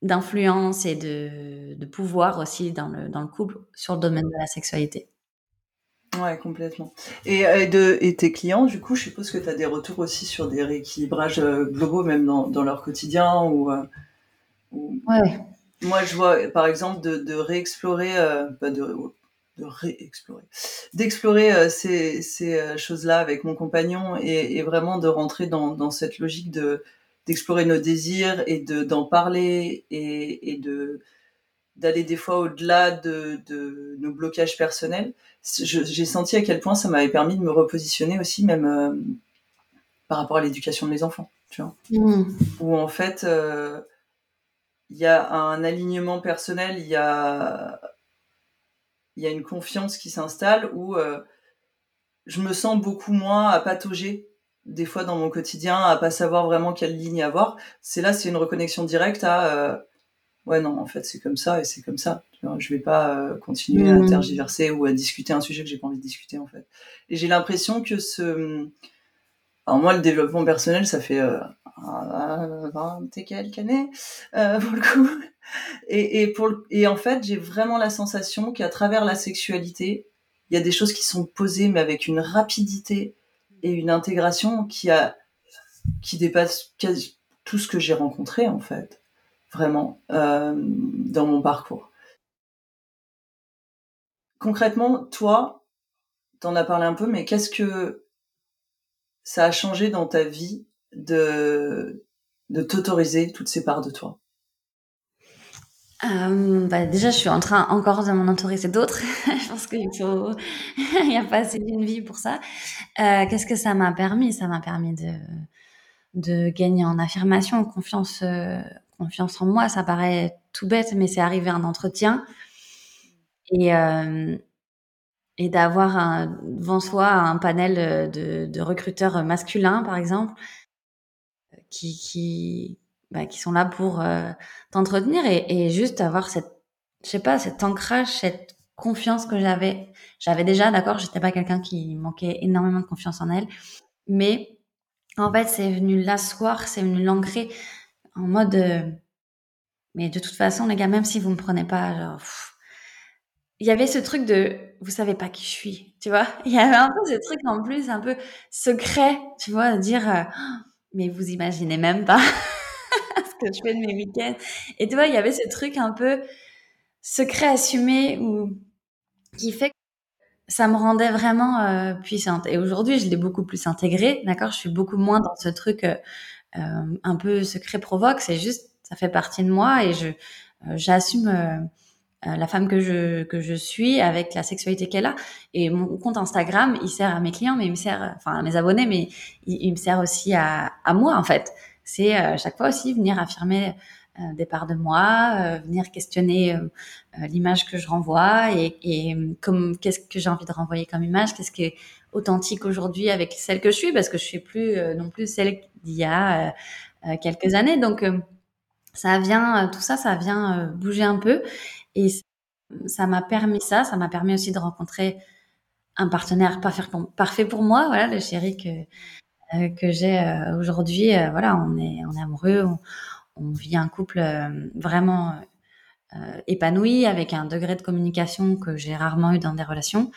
d'influence et de, de pouvoir aussi dans le, dans le couple sur le domaine de la sexualité. Ouais, complètement. Et, et, de, et tes clients, du coup, je suppose que tu as des retours aussi sur des rééquilibrages euh, globaux, même dans, dans leur quotidien ou, euh, ou... Ouais. Moi, je vois, par exemple, de, de réexplorer, euh, pas de, de réexplorer, d'explorer euh, ces, ces euh, choses-là avec mon compagnon et, et, vraiment de rentrer dans, dans cette logique de d'explorer nos désirs et de d'en parler et, et de d'aller des fois au-delà de, de nos blocages personnels. J'ai senti à quel point ça m'avait permis de me repositionner aussi, même euh, par rapport à l'éducation de mes enfants, tu vois. Mmh. Où en fait, euh, il y a un alignement personnel, il y a, il y a une confiance qui s'installe où euh, je me sens beaucoup moins à patauger des fois dans mon quotidien, à pas savoir vraiment quelle ligne avoir. C'est là, c'est une reconnexion directe à euh, ouais non, en fait c'est comme ça et c'est comme ça. Je vais pas euh, continuer Mmh. à tergiverser ou à discuter un sujet que j'ai pas envie de discuter en fait. Et j'ai l'impression que ce alors moi, le développement personnel, ça fait euh, 20 et quelques années pour le coup. Et, en fait, j'ai vraiment la sensation qu'à travers la sexualité, il y a des choses qui sont posées, mais avec une rapidité et une intégration qui a dépasse tout ce que j'ai rencontré en fait, vraiment euh, dans mon parcours. Concrètement, toi, t'en as parlé un peu, mais qu'est-ce que ça a changé dans ta vie de, de t'autoriser toutes ces parts de toi? Euh, bah, déjà, je suis en train encore de m'en autoriser d'autres. je pense qu'il faut, n'y a pas assez d'une vie pour ça. Euh, Qu'est-ce que ça m'a permis? Ça m'a permis de de gagner en affirmation, confiance, euh, confiance en moi. Ça paraît tout bête, mais c'est arrivé un entretien et et d'avoir devant soi un panel de, de recruteurs masculins, par exemple, qui qui bah, qui sont là pour euh, t'entretenir et, et juste avoir cette, je sais pas, cet ancrage, cette confiance que j'avais. J'avais déjà, d'accord, j'étais pas quelqu'un qui manquait énormément de confiance en elle, mais en fait, c'est venu l'asseoir, c'est venu l'ancrer en mode, euh, mais de toute façon, les gars, même si vous me prenez pas, genre, il y avait ce truc de, vous savez pas qui je suis, tu vois? Il y avait un peu ce truc en plus, un peu secret, tu vois, de dire, euh, mais vous imaginez même pas ce que je fais de mes week-ends. Et tu vois, il y avait ce truc un peu secret assumé ou qui fait que ça me rendait vraiment euh, puissante. Et aujourd'hui, je l'ai beaucoup plus intégré, d'accord? Je suis beaucoup moins dans ce truc euh, euh, un peu secret provoque. C'est juste, ça fait partie de moi et je j'assume la femme que je que je suis avec la sexualité qu'elle a. Et mon compte Instagram, il sert à mes clients, mais il me sert, enfin à mes abonnés, mais il, il me sert aussi à, à moi en fait. C'est euh, chaque fois aussi venir affirmer euh, des parts de moi, euh, venir questionner l'image que je renvoie et, comme qu'est-ce que j'ai envie de renvoyer comme image, qu'est-ce qui est authentique aujourd'hui avec celle que je suis, parce que je suis plus non plus celle d'il y a quelques années. Donc ça vient, tout ça, ça vient bouger un peu et ça m'a permis ça, ça m'a permis aussi de rencontrer un partenaire parfait pour, parfait pour moi, voilà, le chéri que euh, que j'ai euh, aujourd'hui. Euh, voilà, on est amoureux, on, on vit un couple vraiment épanoui avec un degré de communication que j'ai rarement eu dans des relations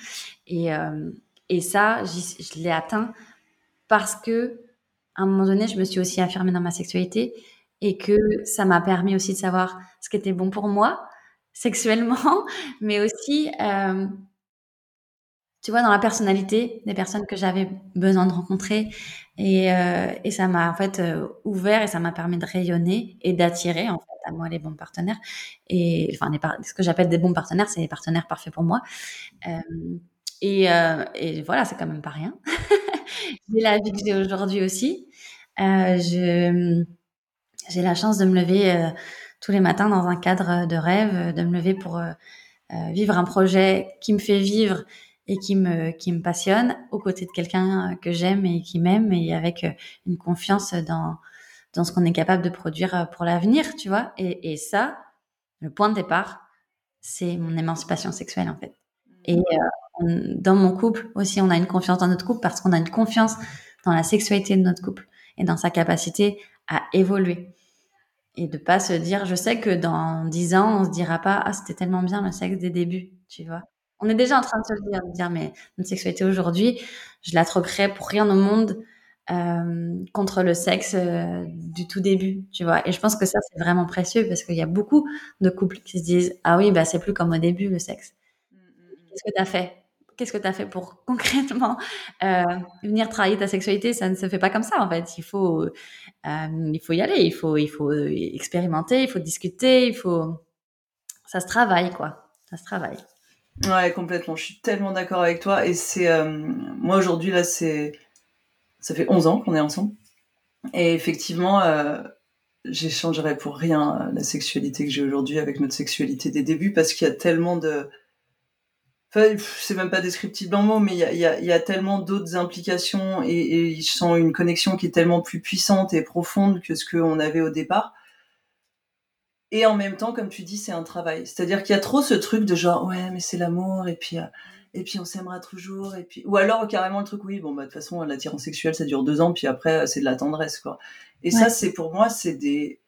et et ça je l'ai atteint parce que à un moment donné je me suis aussi affirmée dans ma sexualité et que ça m'a permis aussi de savoir ce qui était bon pour moi sexuellement mais aussi tu vois, dans la personnalité des personnes que j'avais besoin de rencontrer. Et, euh, et ça m'a en fait euh, ouvert et ça m'a permis de rayonner et d'attirer en fait à moi les bons partenaires. Et enfin, ce que j'appelle des bons partenaires, c'est les partenaires parfaits pour moi. Euh, et, et voilà, c'est quand même pas rien. j'ai la vie que j'ai aujourd'hui aussi. Je j'ai la chance de me lever tous les matins dans un cadre de rêve, de me lever pour vivre un projet qui me fait vivre et qui me qui me passionne aux côtés de quelqu'un que j'aime et qui m'aime et avec une confiance dans dans ce qu'on est capable de produire pour l'avenir, tu vois. Et, et ça, le point de départ, c'est mon émancipation sexuelle en fait. Et euh, dans mon couple aussi, on a une confiance dans notre couple parce qu'on a une confiance dans la sexualité de notre couple et dans sa capacité à évoluer. Et de pas se dire, je sais que dans dix ans, on se dira pas, ah, c'était tellement bien le sexe des débuts, tu vois. On est déjà en train de se le dire, de dire, mais notre sexualité aujourd'hui, je la troquerais pour rien au monde euh, contre le sexe euh, du tout début, tu vois. Et je pense que ça, c'est vraiment précieux parce qu'il y a beaucoup de couples qui se disent, ah oui, bah, c'est plus comme au début, le sexe. Qu'est-ce que tu as fait? Qu'est-ce que tu as fait pour concrètement euh, venir travailler ta sexualité? Ça ne se fait pas comme ça en fait. Il faut, euh, il faut y aller, il faut, il faut expérimenter, il faut discuter, il faut. Ça se travaille quoi. Ça se travaille. Ouais, complètement. Je suis tellement d'accord avec toi. Et c'est. Euh, moi aujourd'hui, là, c'est. Ça fait 11 ans qu'on est ensemble. Et effectivement, euh, j'échangerais pour rien la sexualité que j'ai aujourd'hui avec notre sexualité des débuts parce qu'il y a tellement de Enfin, c'est même pas descriptible en mots, mais il y a, y, a, y a, tellement d'autres implications et, et je sens une connexion qui est tellement plus puissante et profonde que ce qu'on avait au départ. Et en même temps, comme tu dis, c'est un travail. C'est-à-dire qu'il y a trop ce truc de genre, ouais, mais c'est l'amour, et puis, euh, et puis on s'aimera toujours, et puis, ou alors carrément le truc, oui, bon, bah, de toute façon, l'attirance sexuelle, ça dure deux ans, puis après, c'est de la tendresse, quoi. Et ça, c'est pour moi, c'est des,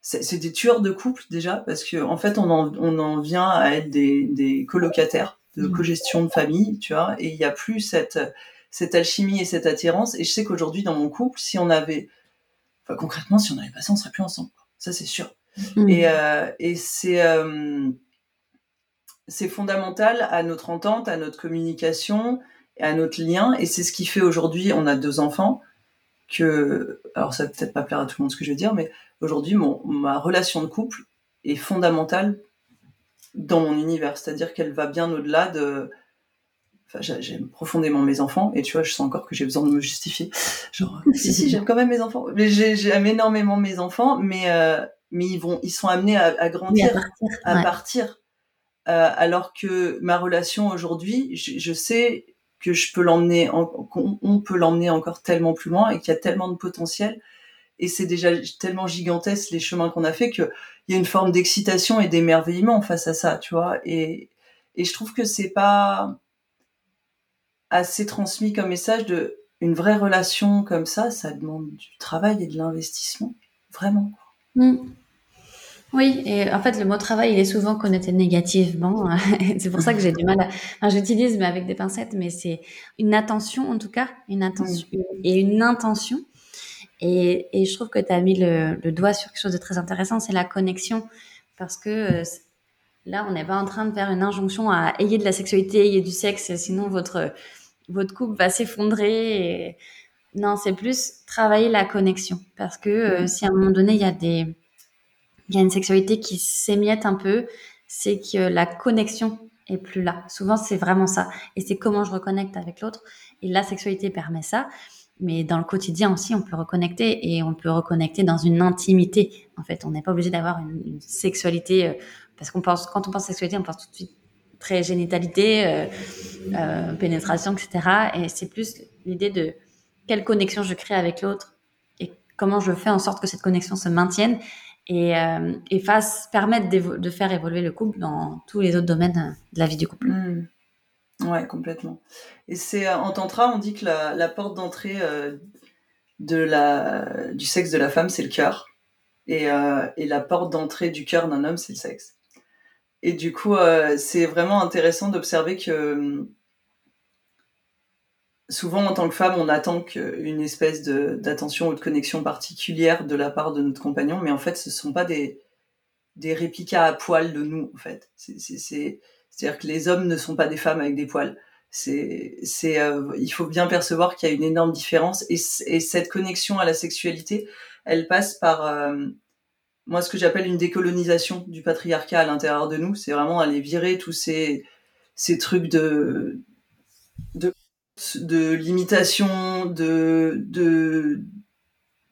c'est des tueurs de couple déjà, parce que en fait, on en, on en vient à être des, des colocataires de mmh. cogestion de famille, tu vois, et il n'y a plus cette, cette alchimie et cette attirance. Et je sais qu'aujourd'hui, dans mon couple, si on avait, enfin, concrètement, si on n'avait pas ça, on serait plus ensemble. Ça, c'est sûr. Mmh. Et, euh, et c'est, euh, fondamental à notre entente, à notre communication, à notre lien. Et c'est ce qui fait aujourd'hui, on a deux enfants, que, alors ça va peut-être pas plaire à tout le monde ce que je veux dire, mais aujourd'hui, ma relation de couple est fondamentale dans mon univers, c'est-à-dire qu'elle va bien au-delà de. Enfin, j'aime profondément mes enfants, et tu vois, je sens encore que j'ai besoin de me justifier. Genre, si, si, j'aime quand même mes enfants. Mais j'aime énormément mes enfants, mais, euh, mais ils, vont, ils sont amenés à, à grandir, à partir. Euh, alors que ma relation aujourd'hui, je, je, sais que je peux l'emmener, qu'on peut l'emmener encore tellement plus loin et qu'il y a tellement de potentiel. Et c'est déjà tellement gigantesque les chemins qu'on a fait que il y a une forme d'excitation et d'émerveillement face à ça, tu vois. Et, et je trouve que c'est pas assez transmis comme message de une vraie relation comme ça, ça demande du travail et de l'investissement, vraiment. Mm. Oui, et en fait, le mot travail, il est souvent connoté négativement. c'est pour ça que j'ai du mal à. Enfin, j'utilise, mais avec des pincettes, mais c'est une attention, en tout cas, une attention et une intention et, et, je trouve que tu as mis le, le, doigt sur quelque chose de très intéressant, c'est la connexion. Parce que euh, là, on n'est pas en train de faire une injonction à ayez de la sexualité, ayez du sexe, sinon votre, votre couple va s'effondrer. Et... Non, c'est plus travailler la connexion. Parce que euh, si à un moment donné, il y a des... Il y a une sexualité qui s'émiette un peu, c'est que la connexion est plus là. Souvent, c'est vraiment ça. Et c'est comment je reconnecte avec l'autre. Et la sexualité permet ça mais dans le quotidien aussi, on peut reconnecter et on peut reconnecter dans une intimité. En fait, on n'est pas obligé d'avoir une, sexualité euh, parce qu'on pense, quand on pense sexualité, on pense tout de suite très génitalité, euh, euh, pénétration, etc. Et c'est plus l'idée de quelle connexion je crée avec l'autre et comment je fais en sorte que cette connexion se maintienne et, euh, fasse permettre de faire évoluer le couple dans tous les autres domaines de la vie du couple. Mmh. Ouais, complètement. Et c'est en tantra, on dit que la, porte d'entrée euh, de du sexe de la femme, c'est le cœur, et, euh, et la porte d'entrée du cœur d'un homme, c'est le sexe. Et du coup, euh, c'est vraiment intéressant d'observer que souvent, en tant que femme, on attend qu'une espèce d'attention ou de connexion particulière de la part de notre compagnon, mais en fait, ce sont pas des des réplicas à poil de nous, en fait. C'est c'est-à-dire que les hommes ne sont pas des femmes avec des poils. Euh, il faut bien percevoir qu'il y a une énorme différence et, et, cette connexion à la sexualité, elle passe par euh, moi ce que j'appelle une décolonisation du patriarcat à l'intérieur de nous. C'est vraiment aller virer tous ces trucs de, de limitation, de de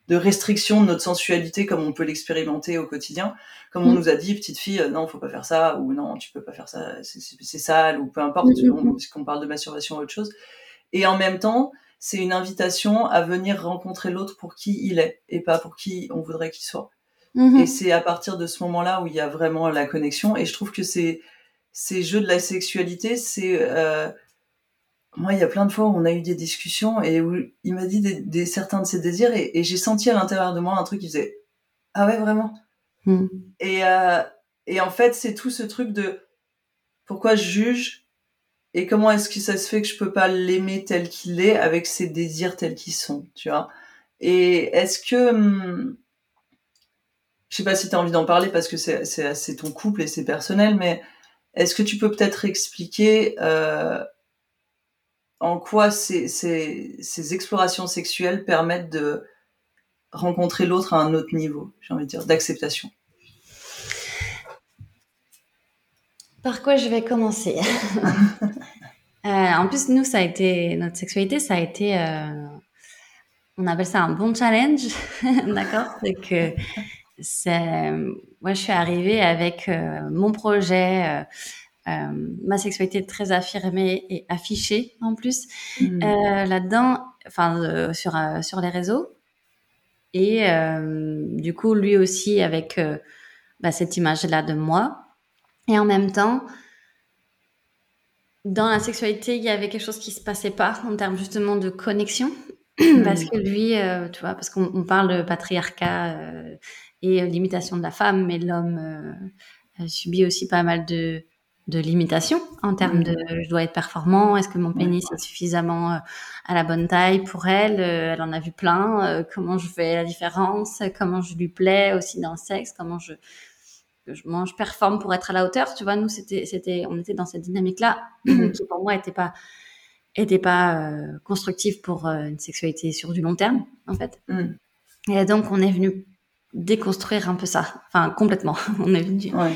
de restriction de notre sensualité comme on peut l'expérimenter au quotidien. Comme on Mm. nous a dit, petite fille, euh, non, faut pas faire ça, ou non, tu peux pas faire ça, c'est- sale, ou peu importe, Mm, mm, on- qu'on parle de masturbation ou autre chose. Et en même temps, c'est une invitation à venir rencontrer l'autre pour qui il est, et pas pour qui on voudrait qu'il soit. Mhm. Et c'est à partir de ce moment-là où il y a vraiment la connexion. Et je trouve que c'est ces jeux de la sexualité, c'est euh, moi il y a plein de fois où on a eu des discussions et où il m'a dit des, des- certains de ses désirs et, et j'ai senti à l'intérieur de moi un truc qui faisait ah ouais vraiment. Mm. Et euh, et en fait c'est tout ce truc de pourquoi je juge et comment est-ce que ça se fait que je peux pas l'aimer tel qu'il est avec ses désirs tels qu'ils sont, tu vois. Et est-ce que hum, je sais pas si tu as envie d'en parler parce que c'est c'est c'est ton couple et c'est personnel, mais est-ce que tu peux peut-être expliquer euh, en quoi ces, ces, ces explorations sexuelles permettent de rencontrer l'autre à un autre niveau, j'ai envie de dire, d'acceptation. Par quoi je vais commencer? Euh, En plus, nous, ça a été notre sexualité, ça a été, euh, on appelle ça un bon challenge, d'accord? C'est que moi, je suis arrivée avec euh, mon projet, ma sexualité très affirmée et affichée en plus Mm. euh, là-dedans, enfin euh, sur euh, sur les réseaux. Et euh, du coup, lui aussi avec euh, bah, cette image-là de moi. Et en même temps, dans la sexualité, il y avait quelque chose qui se passait pas en termes justement de connexion. parce que lui, euh, tu vois, parce qu'on on parle de patriarcat euh, et euh, limitation de la femme, mais l'homme euh, euh, subit aussi pas mal de, de limitations en termes Mm. de je dois être performant, est-ce que mon pénis est suffisamment euh, à la bonne taille pour elle, Euh, elle en a vu plein, euh, comment je fais la différence, comment je lui plais aussi dans le sexe, comment je je, je performe pour être à la hauteur, tu vois, nous c'était c'était on était dans cette dynamique là Mhm. qui pour moi était pas était pas euh, constructive pour euh, une sexualité sur du long terme en fait. Mm. Et donc on est venu déconstruire un peu ça, enfin complètement. On est venu Ouais.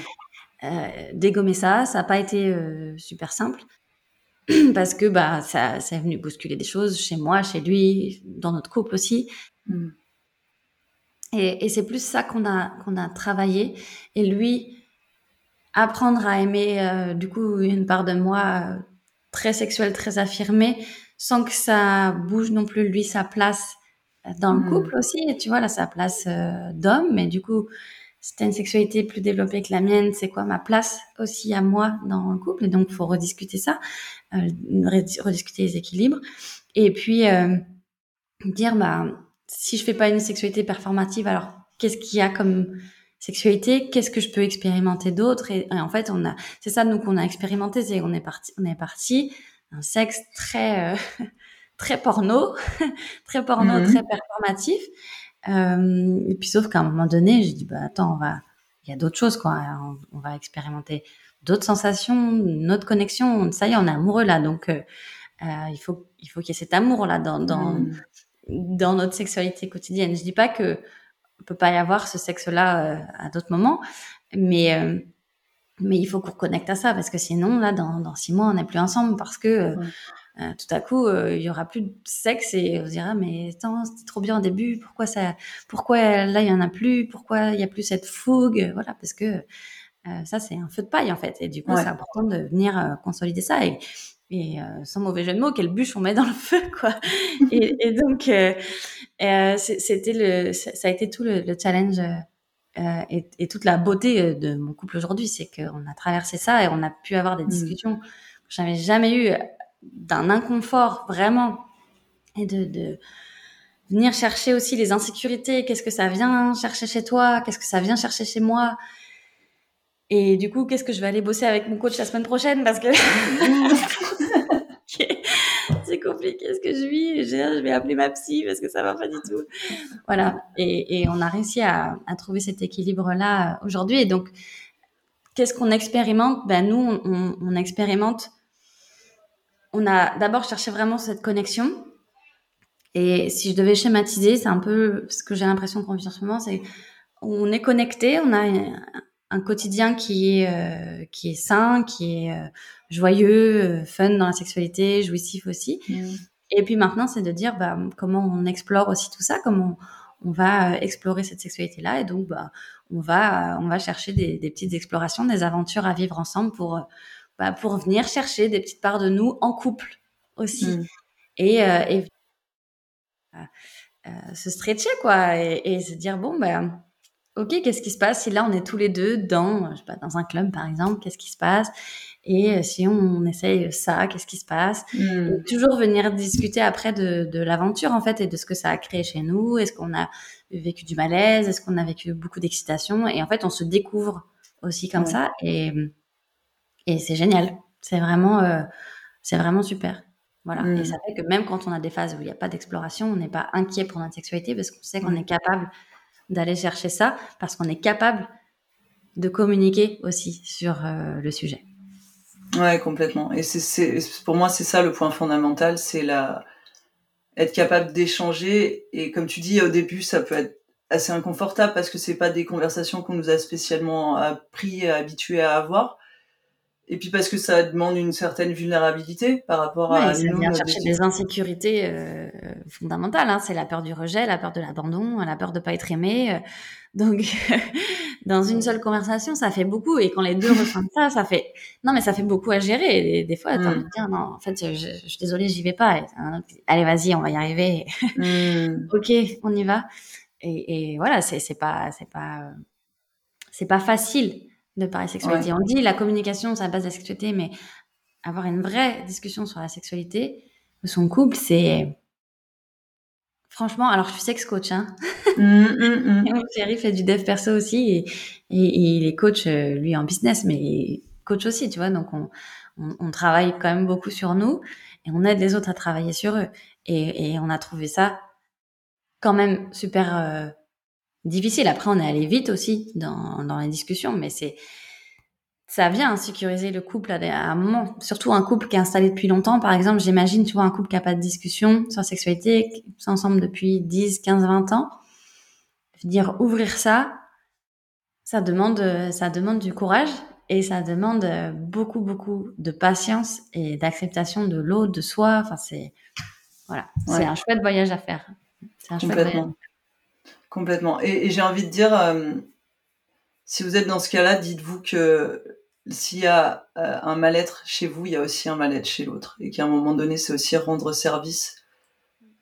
Euh, dégommer ça. Ça n'a pas été euh, super simple parce que bah ça, ça est venu bousculer des choses chez moi, chez lui, dans notre couple aussi. Mm. Et, et c'est plus ça qu'on a qu'on a travaillé. Et lui apprendre à aimer euh, du coup une part de moi euh, très sexuelle, très affirmée, sans que ça bouge non plus lui sa place dans le Mm. couple aussi. Et tu vois là sa place euh, d'homme, mais du coup si t'as une sexualité plus développée que la mienne, c'est quoi ma place aussi à moi dans le couple? Et donc, faut rediscuter ça, euh, redi- rediscuter les équilibres. Et puis, euh, dire, bah, si je fais pas une sexualité performative, alors qu'est-ce qu'il y a comme sexualité? Qu'est-ce que je peux expérimenter d'autre? Et, et en fait, on a, c'est ça nous qu'on a expérimenté, c'est on est parti, on est parti un sexe très, euh, très porno, très porno, Mhm. très performatif. Euh, et puis sauf qu'à un moment donné, j'ai dit bah attends, on va, il y a d'autres choses quoi. On, on va expérimenter d'autres sensations, notre connexion. Ça y est, on est amoureux là, donc euh, euh, il faut, il faut qu'il y ait cet amour là dans, dans, Mm. dans notre sexualité quotidienne. Je dis pas que on peut pas y avoir ce sexe-là euh, à d'autres moments, mais mais il faut qu'on reconnecte à ça parce que sinon là, dans, dans six mois, on n'est plus ensemble parce que Ouais. Euh, tout à coup, euh, il y aura plus de sexe et on se dira mais attends, c'était trop bien au début, pourquoi ça, pourquoi là il y en a plus, pourquoi il y a plus cette fougue, voilà parce que euh, ça c'est un feu de paille en fait et du coup Ouais. c'est important de venir euh, consolider ça et et euh, sans mauvais jeu de mots, quelle bûche on met dans le feu, quoi. et, et donc, euh, euh, c'était le, ça a été tout le, le challenge euh, et, et toute la beauté euh, de mon couple aujourd'hui, c'est qu'on a traversé ça et on a pu avoir des Mm. discussions que j'avais jamais eu euh, d'un inconfort vraiment et de, venir chercher aussi les insécurités. Qu'est-ce que ça vient chercher chez toi? Qu'est-ce que ça vient chercher chez moi? Et du coup, qu'est-ce que je vais aller bosser avec mon coach la semaine prochaine? Parce que c'est compliqué ce que je vis. Je vais appeler ma psy parce que ça va pas du tout. Voilà. Et, on a réussi à, trouver cet équilibre-là aujourd'hui. Et donc, qu'est-ce qu'on expérimente? Ben nous, on expérimente. On a d'abord cherché vraiment cette connexion. Et si je devais schématiser, c'est un peu ce que j'ai l'impression qu'on vit en ce moment, c'est on est connecté, on a un, quotidien qui est euh, qui est sain, qui est euh, joyeux, euh, fun dans la sexualité, jouissif aussi. Mm. Et puis maintenant, c'est de dire bah, comment on explore aussi tout ça, comment on va explorer cette sexualité là et donc bah on va on va chercher des, des, petites explorations, des aventures à vivre ensemble pour bah, pour venir chercher des petites parts de nous en couple aussi. Mm. et, euh, et euh, se stretcher quoi et, et, se dire bon ben ok qu'est-ce qui se passe si là on est tous les deux dans je sais pas dans un club par exemple qu'est-ce qui se passe? Et euh, si on, essaye ça qu'est-ce qui se passe? Mm. toujours venir discuter après de, de l'aventure en fait et de ce que ça a créé chez nous. Est-ce qu'on a vécu du malaise? Est-ce qu'on a vécu beaucoup d'excitation? Et en fait on se découvre aussi comme ça. Et et c'est génial. C'est vraiment, euh, c'est vraiment super. Voilà. Et mm. ça fait que même quand on a des phases où il n'y a pas d'exploration, on n'est pas inquiet pour notre sexualité parce qu'on sait qu'on est capable d'aller chercher ça, parce qu'on est capable de communiquer aussi sur euh, le sujet. Ouais, complètement. Et c'est, pour moi, c'est ça le point fondamental, c'est la être capable d'échanger. Et comme tu dis au début, ça peut être assez inconfortable parce que c'est pas des conversations qu'on nous a spécialement appris et habitués à avoir et puis parce que ça demande une certaine vulnérabilité par rapport à ça nous. vient chercher des insécurités euh, fondamentales. Hein. C'est la peur du rejet, la peur de l'abandon, la peur de pas être aimé. Euh. Donc, dans une seule conversation, ça fait beaucoup. Et quand les deux ressentent ça, ça fait non, mais ça fait beaucoup à gérer. Et des fois, t'as envie de dire non, en fait, je, je, suis désolée, j'y vais pas. Allez, vas-y, on va y arriver. Mm. ok, on y va. Et, et voilà, c'est c'est pas c'est pas c'est pas facile de parler sexualité. On dit la communication, c'est la base de la sexualité, mais avoir une vraie discussion sur la sexualité de son couple, c'est franchement. Alors, je suis sex coach, hein. Mmh, mmh, mmh. Mon chéri fait du dev perso aussi et, et, il est coach euh, lui en business, mais coach aussi, tu vois. Donc, on, on, travaille quand même beaucoup sur nous et on aide les autres à travailler sur eux. Et, et on a trouvé ça quand même super. Euh, difficile. Après, on est allé vite aussi dans, dans les discussions, mais c'est ça vient sécuriser le couple à, un moment. Surtout un couple qui est installé depuis longtemps. Par exemple, j'imagine, tu vois, un couple qui n'a pas de discussion sur la sexualité, qui est ensemble depuis 10, 15, 20 ans. Je veux dire, ouvrir ça, ça demande, ça demande du courage et ça demande beaucoup, beaucoup de patience et d'acceptation de l'autre, de soi. Enfin, c'est, voilà, c'est un chouette voyage à faire. C'est un chouette voyage. Complètement. Et, j'ai envie de dire, euh, si vous êtes dans ce cas-là, dites-vous que s'il y a euh, un mal-être chez vous, il y a aussi un mal-être chez l'autre. Et qu'à un moment donné, c'est aussi rendre service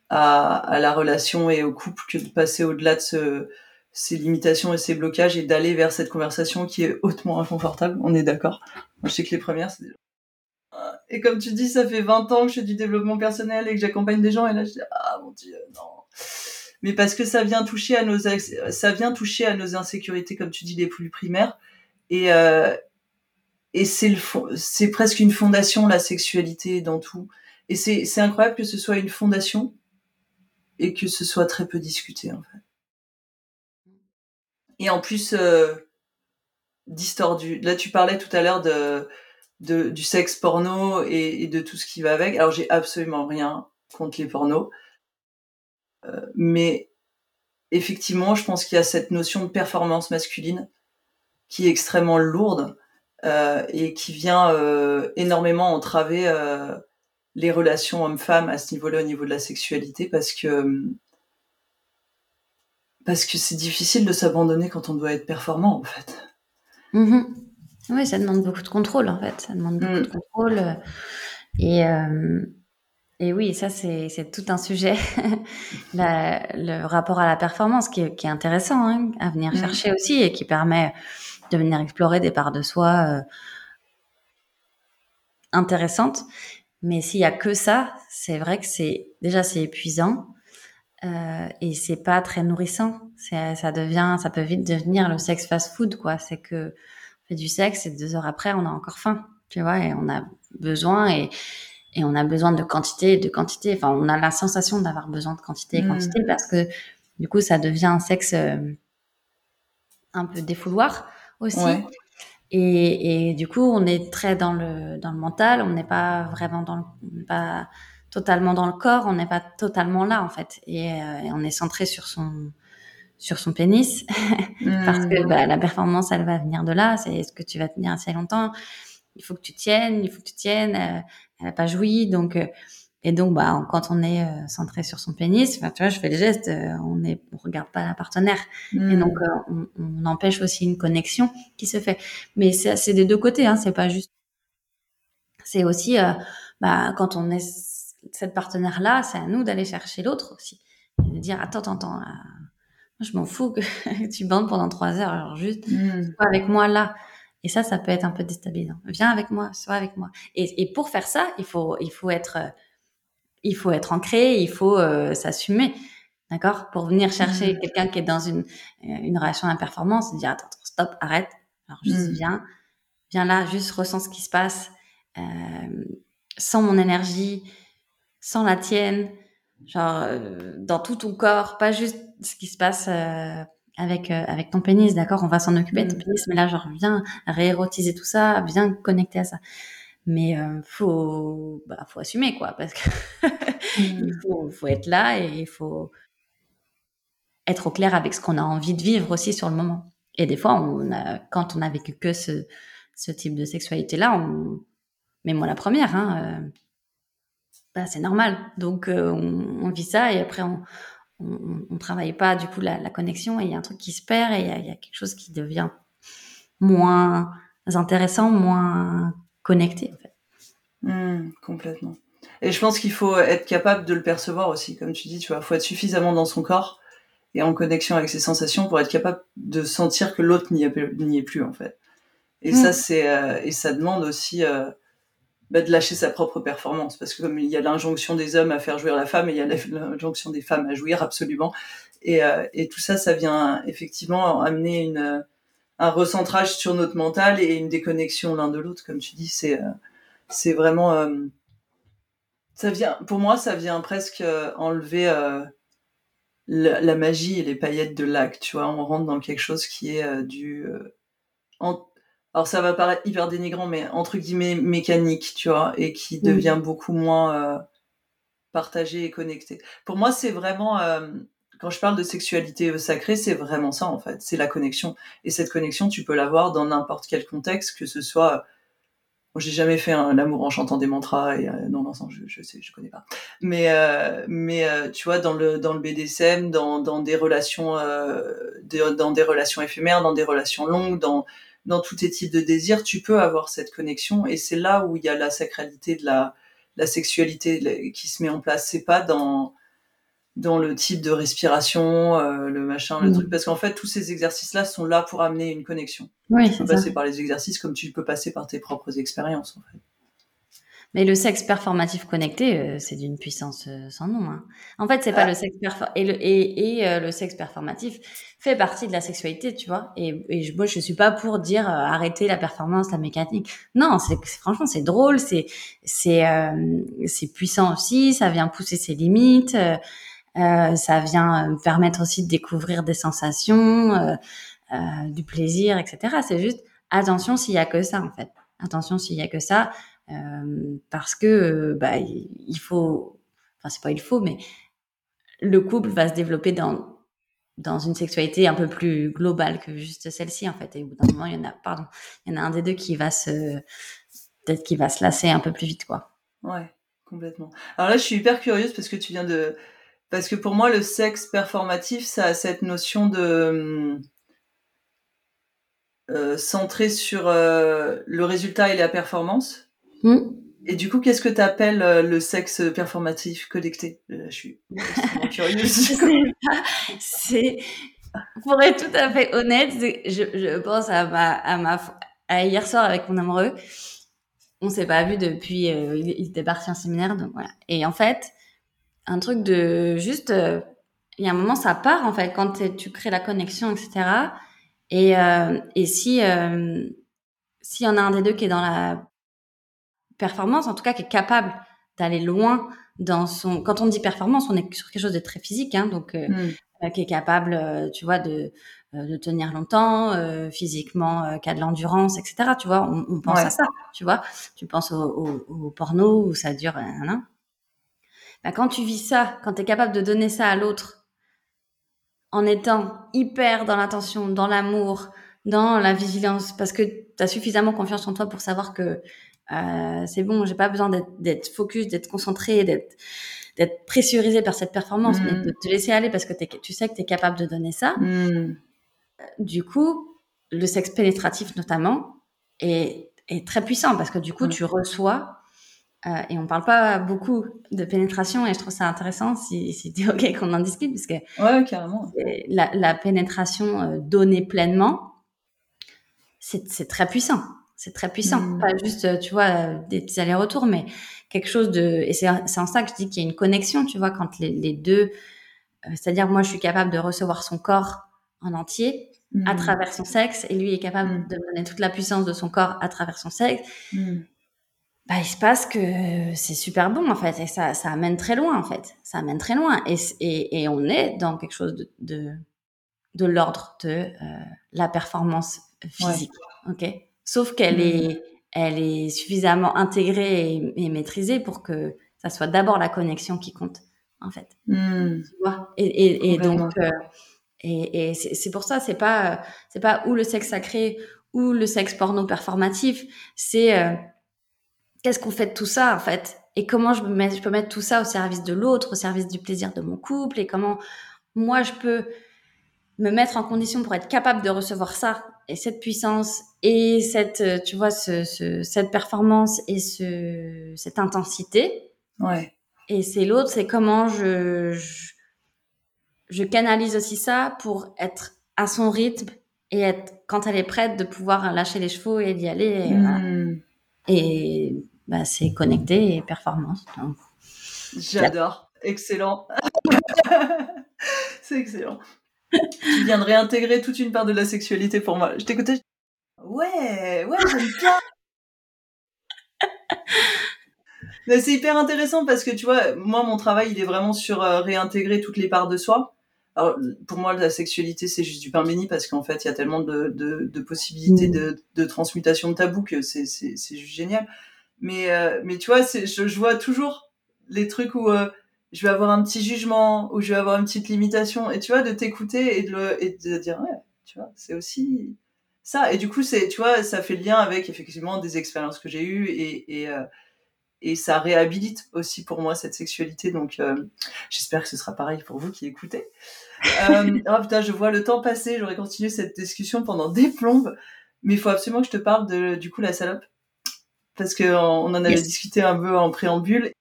à, la relation et au couple que de passer au-delà de ces limitations et ces blocages et d'aller vers cette conversation qui est hautement inconfortable. On est d'accord. Je sais que les premières, c'est déjà... Et comme tu dis, ça fait 20 ans que je fais du développement personnel et que j'accompagne des gens et là, je dis, ah mon dieu, non mais parce que ça vient toucher à nos ça vient toucher à nos insécurités comme tu dis les plus primaires. Et euh, et c'est le c'est presque une fondation la sexualité dans tout. Et c'est c'est incroyable que ce soit une fondation et que ce soit très peu discuté en fait. Et en plus euh, distordu là tu parlais tout à l'heure de, de du sexe porno et, de tout ce qui va avec. Alors j'ai absolument rien contre les pornos mais effectivement, je pense qu'il y a cette notion de performance masculine qui est extrêmement lourde euh, et qui vient euh, énormément entraver les relations hommes-femmes à ce niveau-là, au niveau de la sexualité, parce que parce que c'est difficile de s'abandonner quand on doit être performant, en fait. Mm-hmm. Oui, ça demande beaucoup de contrôle, en fait. Ça demande beaucoup de mm. contrôle. Et, et oui, ça c'est tout un sujet, le rapport à la performance qui est, qui est intéressant hein, à venir mmh. chercher aussi et qui permet de venir explorer des parts de soi euh, intéressantes. Mais s'il y a que ça, c'est vrai que c'est déjà c'est épuisant euh, et c'est pas très nourrissant. Ça devient, ça peut vite devenir le sexe fast-food quoi. C'est que on fait du sexe et deux heures après on a encore faim, tu vois, et on a besoin et et on a besoin de quantité, de quantité. Enfin, on a la sensation d'avoir besoin de quantité et mm. quantité parce que du coup, ça devient un sexe euh, un peu défouloir aussi. Et, et, du coup, on est très dans le dans le mental. On n'est pas vraiment dans le, pas totalement dans le corps. On n'est pas totalement là en fait. Et, euh, on est centré sur son sur son pénis parce que mm. bah, la performance, elle va venir de là. C'est est-ce que tu vas tenir assez longtemps il faut que tu tiennes, il faut que tu tiennes. Euh, elle n'a pas joui, donc euh, Et donc, bah, quand on est euh, centré sur son pénis, tu vois, je fais le geste, euh, on ne on regarde pas la partenaire. Et Mm. donc, euh, on, on empêche aussi une connexion qui se fait. Mais c'est des deux côtés, hein, c'est pas juste. C'est aussi, bah, quand on est cette partenaire-là, c'est à nous d'aller chercher l'autre aussi. Et de dire, attends, attends, attends, je m'en fous que tu bandes pendant trois heures, alors juste, Mm. sois avec moi là. Et ça, ça peut être un peu déstabilisant. Viens avec moi, sois avec moi. Et, et pour faire ça, il faut, il faut être, euh, il faut être ancré, il faut euh, s'assumer, d'accord? Pour venir chercher Mm. quelqu'un qui est dans une, euh, une relation à performance, dire attends, attends, stop, arrête. Alors juste Mm. viens, viens là, juste ressens ce qui se passe, euh, sans mon énergie, sans la tienne, genre euh, dans tout ton corps, pas juste ce qui se passe euh, avec euh, avec ton pénis, d'accord? On va s'en occuper de ton Mm. pénis, mais là genre viens réérotiser tout ça, viens connecter à ça. Mais euh, faut bah faut assumer quoi, parce que il Mm. faut faut être là et il faut être au clair avec ce qu'on a envie de vivre aussi sur le moment. Et des fois, on a, quand on a vécu que ce, ce type de sexualité-là, on, mais moi la première, hein, euh, bah, c'est normal. Donc euh, on, on vit ça et après on, on, on travaille pas du coup la, la connexion et il y a un truc qui se perd et il y a, il y a quelque chose qui devient moins intéressant, moins connecté en fait. Mm, complètement. Et je pense qu'il faut être capable de le percevoir aussi, comme tu dis, tu vois, faut être suffisamment dans son corps et en connexion avec ses sensations pour être capable de sentir que l'autre n'y est, plus- n'y est plus en fait. Et Mm. ça c'est euh, et ça demande aussi euh, bah, de lâcher sa propre performance. Parce que comme il y a l'injonction des hommes à faire jouir la femme et il y a l'injonction des femmes à jouir absolument. Et, euh, et tout ça ça vient effectivement amener une un recentrage sur notre mental et une déconnexion l'un de l'autre comme tu dis. C'est euh, c'est vraiment euh, ça vient pour moi ça vient presque euh, enlever euh, la, la magie et les paillettes de l'acte tu vois. On rentre dans quelque chose qui est euh, du euh, en- alors ça va paraître hyper dénigrant mais entre guillemets mécanique tu vois et qui Mhm. devient beaucoup moins euh, partagé et connecté. Pour moi c'est vraiment euh, quand je parle de sexualité euh, sacrée c'est vraiment ça en fait. C'est la connexion. Et cette connexion tu peux l'avoir dans n'importe quel contexte que ce soit Moi, j'ai jamais fait un l'amour en chantant des mantras et euh, non non je, je sais je connais pas. Mais euh, mais euh, tu vois dans le dans le BDSM dans dans des relations euh, de- dans des relations éphémères dans des relations longues dans dans tous tes types de désirs tu peux avoir cette connexion. Et c'est là où il y a la sacralité de la la sexualité qui se met en place. C'est pas dans dans le type de respiration euh, le machin le Mm. truc. Parce qu'en fait tous ces exercices là sont là pour amener une connexion. Oui, tu peux ça. passer par les exercices comme tu peux passer par tes propres expériences en fait Mais le sexe performatif connecté, euh, c'est d'une puissance euh, sans nom. hein. En fait, c'est pas Ah. le sexe et le et, et euh, le sexe performatif fait partie de la sexualité, tu vois. Et, et je, moi, je suis pas pour dire euh, arrêter la performance, la mécanique. Non, c'est franchement c'est drôle, c'est c'est euh, c'est puissant aussi. Ça vient pousser ses limites. euh, euh, ça vient permettre aussi de découvrir des sensations, euh, euh, du plaisir, etc. C'est juste attention s'il y a que ça en fait. Attention s'il y a que ça, parce que euh, bah il faut, enfin c'est pas il faut, mais le couple va se développer dans dans une sexualité un peu plus globale que juste celle-ci en fait. Et au bout d'un moment, il y en a, pardon, il y en a un des deux qui va se peut-être qui va se lasser un peu plus vite quoi. Ouais, complètement. Alors là, je suis hyper curieuse parce que tu viens de... Parce que pour moi, le sexe performatif, ça a cette notion de... Euh, centré sur euh, le résultat et la performance. Hmm. Et du coup, qu'est-ce que tu appelles le sexe performatif connecté? Là, Je suis curieuse. C'est, pour être tout à fait honnête, je, je pense à ma, à ma, à hier soir avec mon amoureux. On s'est pas vu depuis, euh, il, il était parti en séminaire, donc voilà. Et en fait, un truc de juste, euh, il y a un moment, ça part en fait quand tu crées la connexion, etc. Et, euh, et si, euh, s'il y en a un des deux qui est dans la performance, en tout cas qui est capable d'aller loin dans son. Quand on dit performance, on est sur quelque chose de très physique, hein, donc euh, Hmm. euh, qui est capable, euh, tu vois, de, de tenir longtemps, physiquement, qui a de l'endurance, etc. Tu vois, on, on pense Ouais. à ça, tu vois. Tu penses au, au, au porno où ça dure, un an. Bah, quand tu vis ça, quand tu es capable de donner ça à l'autre, en étant hyper dans l'attention, dans l'amour, dans la vigilance, parce que tu as suffisamment confiance en toi pour savoir que Euh, c'est bon, j'ai pas besoin d'être focus, d'être concentré, d'être d'être pressurisé par cette performance, mais de te laisser aller parce que tu sais que tu es capable de donner ça. Du coup, le sexe pénétratif notamment est, est très puissant parce que du coup, tu reçois euh, et on parle pas beaucoup de pénétration et je trouve ça intéressant si, si tu es OK qu'on en discute parce que ouais, carrément. La, la pénétration euh, donnée pleinement, c'est très puissant. C'est très puissant. Mm. Pas juste, euh, tu vois, des petits allers-retours, mais quelque chose de... Et c'est en ça que je dis qu'il y a une connexion, tu vois, quand les, les deux... C'est-à-dire, moi, je suis capable de recevoir son corps en entier à mm. travers son sexe et lui est capable mm. de donner toute la puissance de son corps à travers son sexe bah, il se passe que c'est super bon en fait et ça, ça amène très loin en fait. Ça amène très loin et, et, et on est dans quelque chose de, de, de l'ordre de euh, la performance physique. Ok? Sauf qu'elle mmh. est, elle est suffisamment intégrée et, maîtrisée pour que ça soit d'abord la connexion qui compte en fait. Mmh. Tu vois? Et, et, et donc euh, et, et c'est pour ça c'est pas c'est pas ou le sexe sacré ou le sexe porno performatif. C'est euh, qu'est-ce qu'on fait de tout ça en fait? Et comment je, je peux mettre tout ça au service de l'autre, au service du plaisir de mon couple? Et comment moi je peux me mettre en condition pour être capable de recevoir ça et cette puissance et cette euh, tu vois ce, cette performance et ce cette intensité. Ouais. Et c'est l'autre, c'est comment je, je, canalise aussi ça pour être à son rythme et être quand elle est prête de pouvoir lâcher les chevaux et d'y aller. et mmh bah, c'est connecté et performance. J'adore. Excellent. c'est excellent. Tu viens de réintégrer toute une part de la sexualité pour moi. Je t'écoutais. Ouais, ouais, j'aime bien. c'est hyper intéressant parce que tu vois, moi, mon travail, il est vraiment sur euh, réintégrer toutes les parts de soi. Alors, pour moi, la sexualité, c'est juste du pain béni parce qu'en fait, il y a tellement de, de, de possibilités mmh. de, de, transmutation de tabou que c'est juste génial. Mais, euh, mais tu vois, je, je vois toujours les trucs où euh, je vais avoir un petit jugement, où je vais avoir une petite limitation. Et tu vois, de t'écouter et, de le, et de dire, ouais, tu vois, c'est aussi ça. Et du coup, c'est, tu vois, ça fait le lien avec effectivement des expériences que j'ai eues et, et, euh, et ça réhabilite aussi pour moi cette sexualité. Donc, j'espère que ce sera pareil pour vous qui écoutez. euh, oh putain, je vois le temps passer. J'aurais continué cette discussion pendant des plombes. Mais il faut absolument que je te parle de, du coup, la salope parce qu'on on en avait discuté un peu en préambule.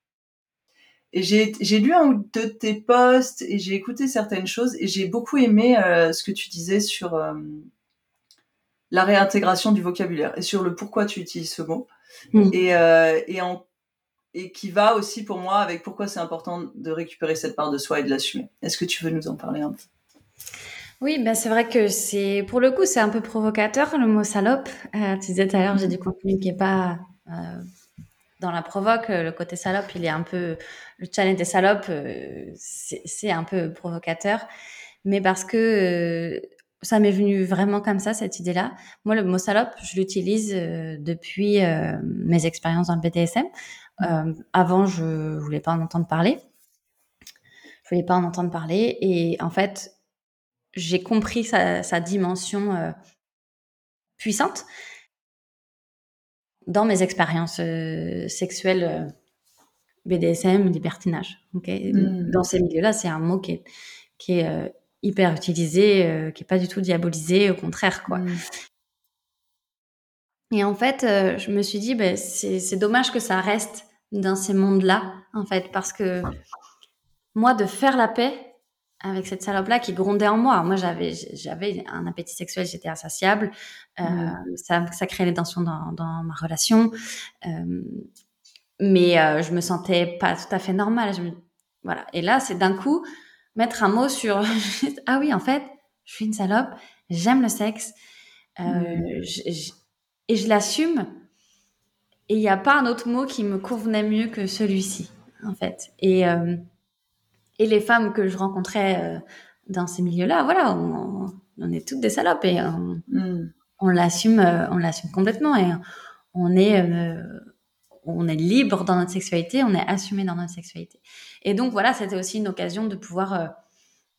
Et j'ai lu un ou deux de tes posts et j'ai écouté certaines choses et j'ai beaucoup aimé euh, ce que tu disais sur euh, la réintégration du vocabulaire et sur le pourquoi tu utilises ce mot. Mm. Et, euh, et, en, et qui va aussi pour moi avec pourquoi c'est important de récupérer cette part de soi et de l'assumer. Est-ce que tu veux nous en parler un peu? Oui, ben c'est vrai que c'est pour le coup c'est un peu provocateur le mot salope. tu disais tout à l'heure j'ai du contenu qui est pas dans la provoque, le côté salope, il est un peu le challenge des salopes, euh, c'est un peu provocateur, mais parce que euh, ça m'est venu vraiment comme ça cette idée-là. Moi, le mot salope, je l'utilise depuis mes expériences dans le BDSM. avant, je voulais pas en entendre parler. Je voulais pas en entendre parler, et en fait, j'ai compris sa, sa dimension puissante dans mes expériences euh, sexuelles euh, BDSM, libertinage. Okay hmm. Dans ces milieux-là, c'est un mot qui est, qui est euh, hyper utilisé, qui est pas du tout diabolisé, au contraire, quoi. Hmm. Et en fait, je me suis dit, ben, c'est dommage que ça reste dans ces mondes-là, en fait, parce que moi, de faire la paix avec cette salope-là qui grondait en moi. Moi, j'avais, j'avais un appétit sexuel, j'étais insatiable. Euh, mmh. ça, ça créait les tensions dans, dans ma relation. Euh, mais euh, je me sentais pas tout à fait normale. Je voilà. Et là, c'est d'un coup mettre un mot sur ah oui, en fait, je suis une salope, j'aime le sexe, euh, mmh. et je l'assume. Et il n'y a pas un autre mot qui me convenait mieux que celui-ci, en fait. Et et les femmes que je rencontrais euh, dans ces milieux-là, voilà, on, on, est toutes des salopes et on, mm. on l'assume, euh, on l'assume complètement et on est, euh, on est libre dans notre sexualité, on est assumé dans notre sexualité. Et donc voilà, c'était aussi une occasion de pouvoir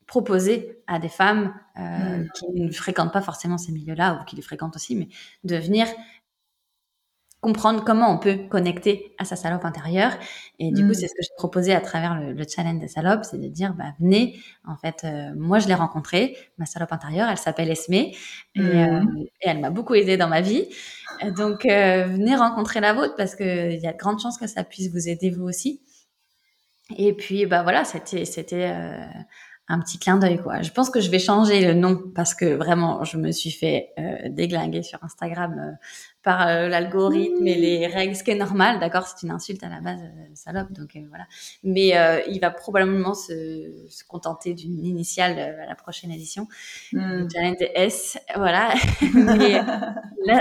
proposer à des femmes mm. qui ne fréquentent pas forcément ces milieux-là ou qui les fréquentent aussi, mais de venir comprendre comment on peut connecter à sa salope intérieure. Et du coup, Mm. c'est ce que j'ai proposé à travers le, le challenge des salopes, c'est de dire, bah, venez, en fait, euh, moi, je l'ai rencontrée, ma salope intérieure, elle s'appelle Esme, et, Mm. euh, et elle m'a beaucoup aidée dans ma vie. Donc, euh, venez rencontrer la vôtre parce qu'il y a de grandes chances que ça puisse vous aider vous aussi. Et puis, bah voilà, c'était, c'était un petit clin d'œil, quoi. Je pense que je vais changer le nom parce que vraiment, je me suis fait euh, déglinguer sur Instagram par euh, l'algorithme et les règles, ce qui est normal, d'accord C'est une insulte à la base, euh, salope, donc euh, voilà. Mais il va probablement se, se contenter d'une initiale à la prochaine édition. Mm. Challenge S, voilà. mais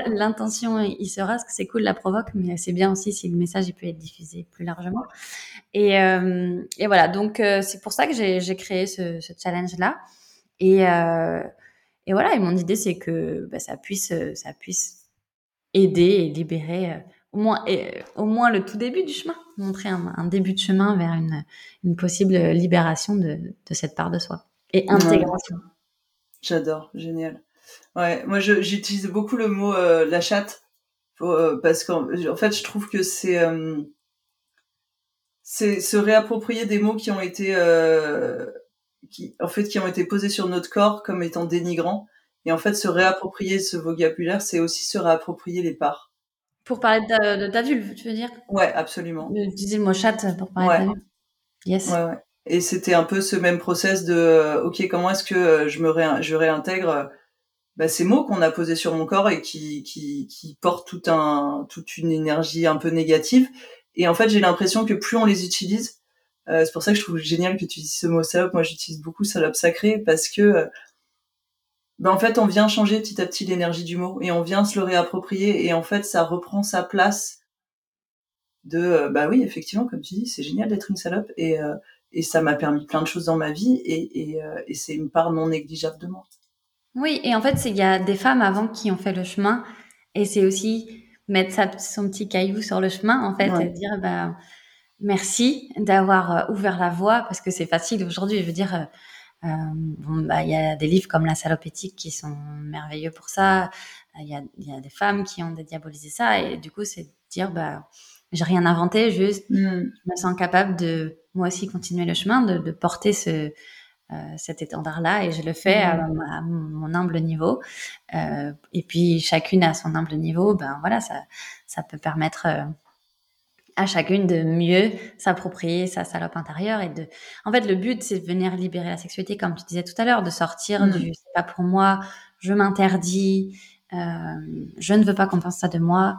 l'intention il sera parce que c'est cool la provoque mais c'est bien aussi si le message il peut être diffusé plus largement et, et voilà donc c'est pour ça que j'ai créé ce, ce challenge là et et voilà et mon idée c'est que bah, ça puisse ça puisse aider et libérer euh, au moins euh, au moins le tout début du chemin. Montrer un, un début de chemin vers une une possible libération de de cette part de soi et intégration. J'adore, génial. Ouais, moi j'utilise beaucoup le mot euh, la chatte pour, euh, parce qu'en en fait je trouve que c'est euh, c'est se réapproprier des mots qui ont été qui en fait qui ont été posés sur notre corps comme étant dénigrants et en fait se réapproprier ce vocabulaire c'est aussi se réapproprier les parts. pour parler de ta, de ta vulve tu veux dire? Ouais, absolument. Utiliser le mot chatte pour parler Ouais. de ta vulve. Yes. Ouais, ouais. Et c'était un peu ce même process de, euh, ok, comment est-ce que euh, je me ré- je réintègre euh, bah, ces mots qu'on a posés sur mon corps et qui, qui, qui portent tout un, toute une énergie un peu négative. Et en fait, j'ai l'impression que plus on les utilise, euh, c'est pour ça que je trouve génial que tu utilises ce mot salope. Moi, j'utilise beaucoup salope sacré parce que, bah, en fait, on vient changer petit à petit l'énergie du mot et on vient se le réapproprier et en fait, ça reprend sa place de, euh, bah oui, effectivement, comme tu dis, c'est génial d'être une salope et, euh, et ça m'a permis plein de choses dans ma vie et, et, euh, et c'est une part non négligeable de moi. Oui, et en fait, il y a des femmes avant qui ont fait le chemin, et c'est aussi mettre sa, son petit caillou sur le chemin, en fait, Ouais. et dire bah, merci d'avoir ouvert la voie, parce que c'est facile aujourd'hui. Je veux dire, euh, bon, bah, il y a des livres comme La salope éthique qui sont merveilleux pour ça. Il y a, il y a des femmes qui ont dédiabolisé ça, et du coup, c'est de dire bah, j'ai rien inventé, juste Mm. je me sens capable de moi aussi continuer le chemin, de, de porter ce, euh, cet étendard-là et je le fais à, à mon humble niveau. Euh, et puis chacune à son humble niveau, ben voilà, ça, ça peut permettre euh, à chacune de mieux s'approprier sa salope intérieure et de. En fait, le but c'est de venir libérer la sexualité, comme tu disais tout à l'heure, de sortir Mhm. du c'est pas pour moi, je m'interdis, euh, je ne veux pas qu'on pense ça de moi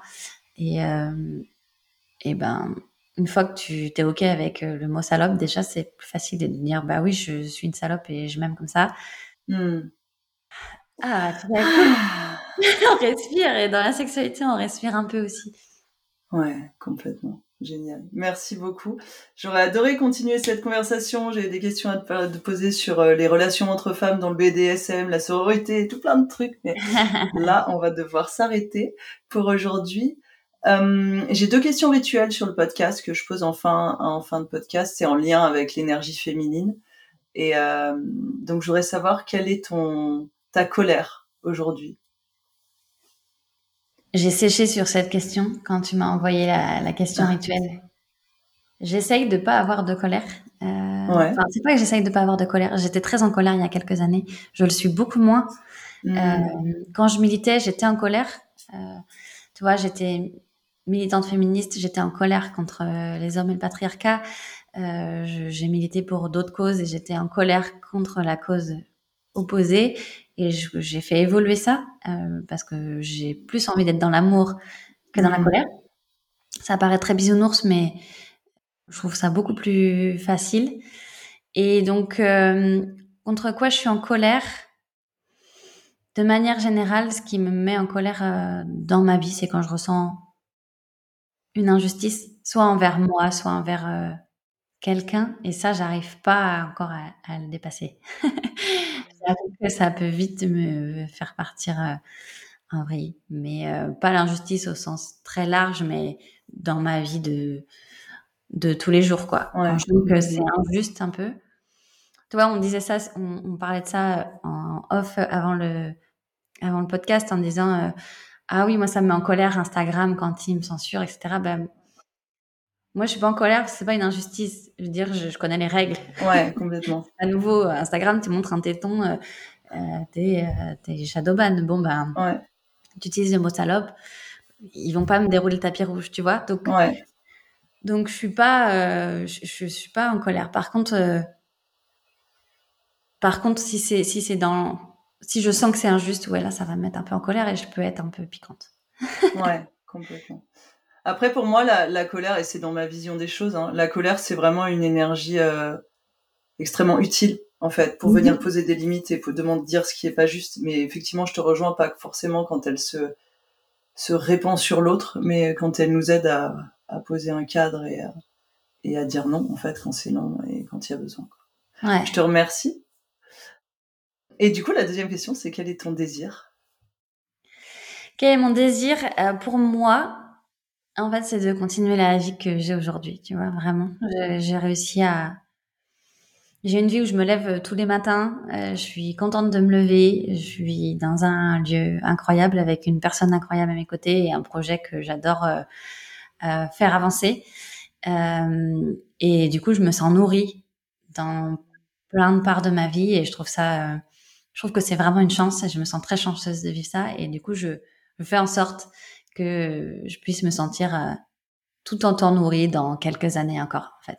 et euh, et ben une fois que tu t'es ok avec euh, le mot salope, déjà c'est plus facile de dire bah oui je suis une salope et je m'aime comme ça. Mm. Ah tu vois, on respire et dans la sexualité on respire un peu aussi. Ouais, complètement. Génial. Merci beaucoup. J'aurais adoré continuer cette conversation. J'ai des questions à te poser sur euh, les relations entre femmes dans le BDSM, la sororité, tout plein de trucs. Mais là, on va devoir s'arrêter pour aujourd'hui. Euh, J'ai deux questions rituelles sur le podcast que je pose en fin, en fin de podcast. C'est en lien avec l'énergie féminine. Et euh, donc, je voudrais savoir quelle est ton ta colère aujourd'hui? J'ai séché sur cette question quand tu m'as envoyé la, la question rituelle. J'essaye de pas avoir de colère. Euh, Ouais. C'est pas que j'essaye de pas avoir de colère. J'étais très en colère il y a quelques années. Je le suis beaucoup moins. Mm. Euh, quand je militais, j'étais en colère. Euh, tu vois, j'étais militante féministe, j'étais en colère contre euh, les hommes et le patriarcat. J'ai milité pour d'autres causes et j'étais en colère contre la cause opposée. Et j'ai fait évoluer ça euh, parce que j'ai plus envie d'être dans l'amour que dans la Mhm. colère. Ça paraît très bisounours, mais je trouve ça beaucoup plus facile. Et donc, euh, contre quoi je suis en colère? De manière générale, ce qui me met en colère euh, dans ma vie, c'est quand je ressens une injustice, soit envers moi, soit envers quelqu'un. Et ça, j'arrive pas encore à, à le dépasser. Que ça peut vite me faire partir euh, en vrille. Mais euh, pas l'injustice au sens très large, mais dans ma vie de, de tous les jours, quoi. Ouais. Quand je trouve que c'est injuste un peu. Tu vois, on disait ça, on, on parlait de ça en off avant le, avant le podcast en disant, euh, ah oui, moi ça me met en colère Instagram quand il me censure, etc. Ben, moi je suis pas en colère, c'est pas une injustice. Je veux dire, je, connais les règles. Ouais, complètement. à nouveau, Instagram, tu montres un téton, euh, euh, t'es, euh, shadowban. Bon ben, ouais. tu utilises le mot salope, ils vont pas me dérouler le tapis rouge, tu vois. Donc, ouais. donc je suis pas, euh, je, je, suis pas en colère. Par contre, euh, par contre, si c'est si c'est dans si je sens que c'est injuste, ouais, là, ça va me mettre un peu en colère et je peux être un peu piquante. ouais, complètement. Après, pour moi, la, la colère, et c'est dans ma vision des choses, hein, la colère, c'est vraiment une énergie euh, extrêmement utile, en fait, pour venir mhm. poser des limites et pour demander dire ce qui est pas juste. Mais effectivement, je te rejoins pas forcément quand elle se, se répand sur l'autre, mais quand elle nous aide à, à poser un cadre et à, et à dire non, en fait, quand c'est non et quand il y a besoin. Quoi. Ouais. Je te remercie. Et du coup, la deuxième question, c'est quel est ton désir? Quel est mon désir? Euh, Pour moi, en fait, c'est de continuer la vie que j'ai aujourd'hui, tu vois, vraiment. J'ai réussi à... J'ai une vie où je me lève euh, tous les matins, euh, je suis contente de me lever, je suis dans un lieu incroyable avec une personne incroyable à mes côtés et un projet que j'adore faire avancer. et du coup, je me sens nourrie dans plein de parts de ma vie et je trouve ça je trouve que c'est vraiment une chance et je me sens très chanceuse de vivre ça. Et du coup, je, je fais en sorte que je puisse me sentir euh, tout en temps nourrie dans quelques années encore, en fait.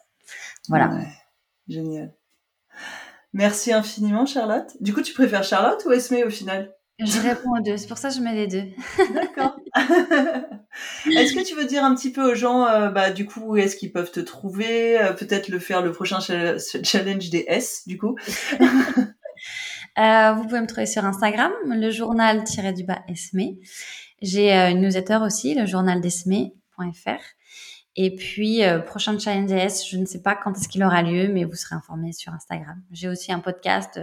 Voilà. génial. Merci infiniment, Charlotte. Du coup, tu préfères Charlotte ou Esme au final? Je réponds aux deux. C'est pour ça que je mets les deux. D'accord. est-ce que tu veux dire un petit peu aux gens, euh, bah, du coup, où est-ce qu'ils peuvent te trouver? Euh, Peut-être le faire le prochain challenge des S, du coup. Euh, vous pouvez me trouver sur Instagram, le journal-du-bas Esme. J'ai euh, une newsletter aussi, le journal d'Esme.fr. Et puis, euh, prochain challenge je ne sais pas quand est-ce qu'il aura lieu, mais vous serez informés sur Instagram. J'ai aussi un podcast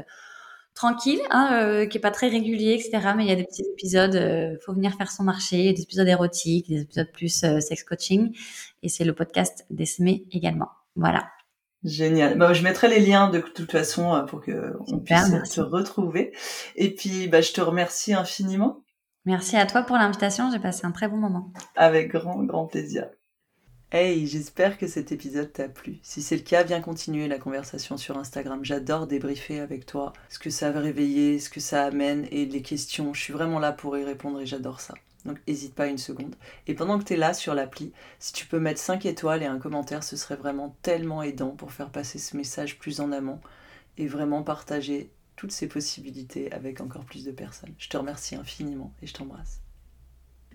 tranquille, hein, qui est pas très régulier, etc. Mais il y a des petits épisodes, faut venir faire son marché, des épisodes érotiques, des épisodes plus sex coaching. Et c'est le podcast d'Esme également. Voilà. Génial. Bah, je mettrai les liens de toute façon euh, pour que on puisse se retrouver. Et puis, bah, je te remercie infiniment. Merci à toi pour l'invitation. J'ai passé un très bon moment. Avec grand, grand plaisir. Hey, j'espère que cet épisode t'a plu. Si c'est le cas, viens continuer la conversation sur Instagram. J'adore débriefer avec toi ce que ça va réveiller, ce que ça amène et les questions. Je suis vraiment là pour y répondre et j'adore ça. Donc n'hésite pas une seconde. Et pendant que tu es là sur l'appli, si tu peux mettre 5 étoiles et un commentaire, ce serait vraiment tellement aidant pour faire passer ce message plus en amont et vraiment partager ces possibilités avec encore plus de personnes. Je te remercie infiniment et je t'embrasse.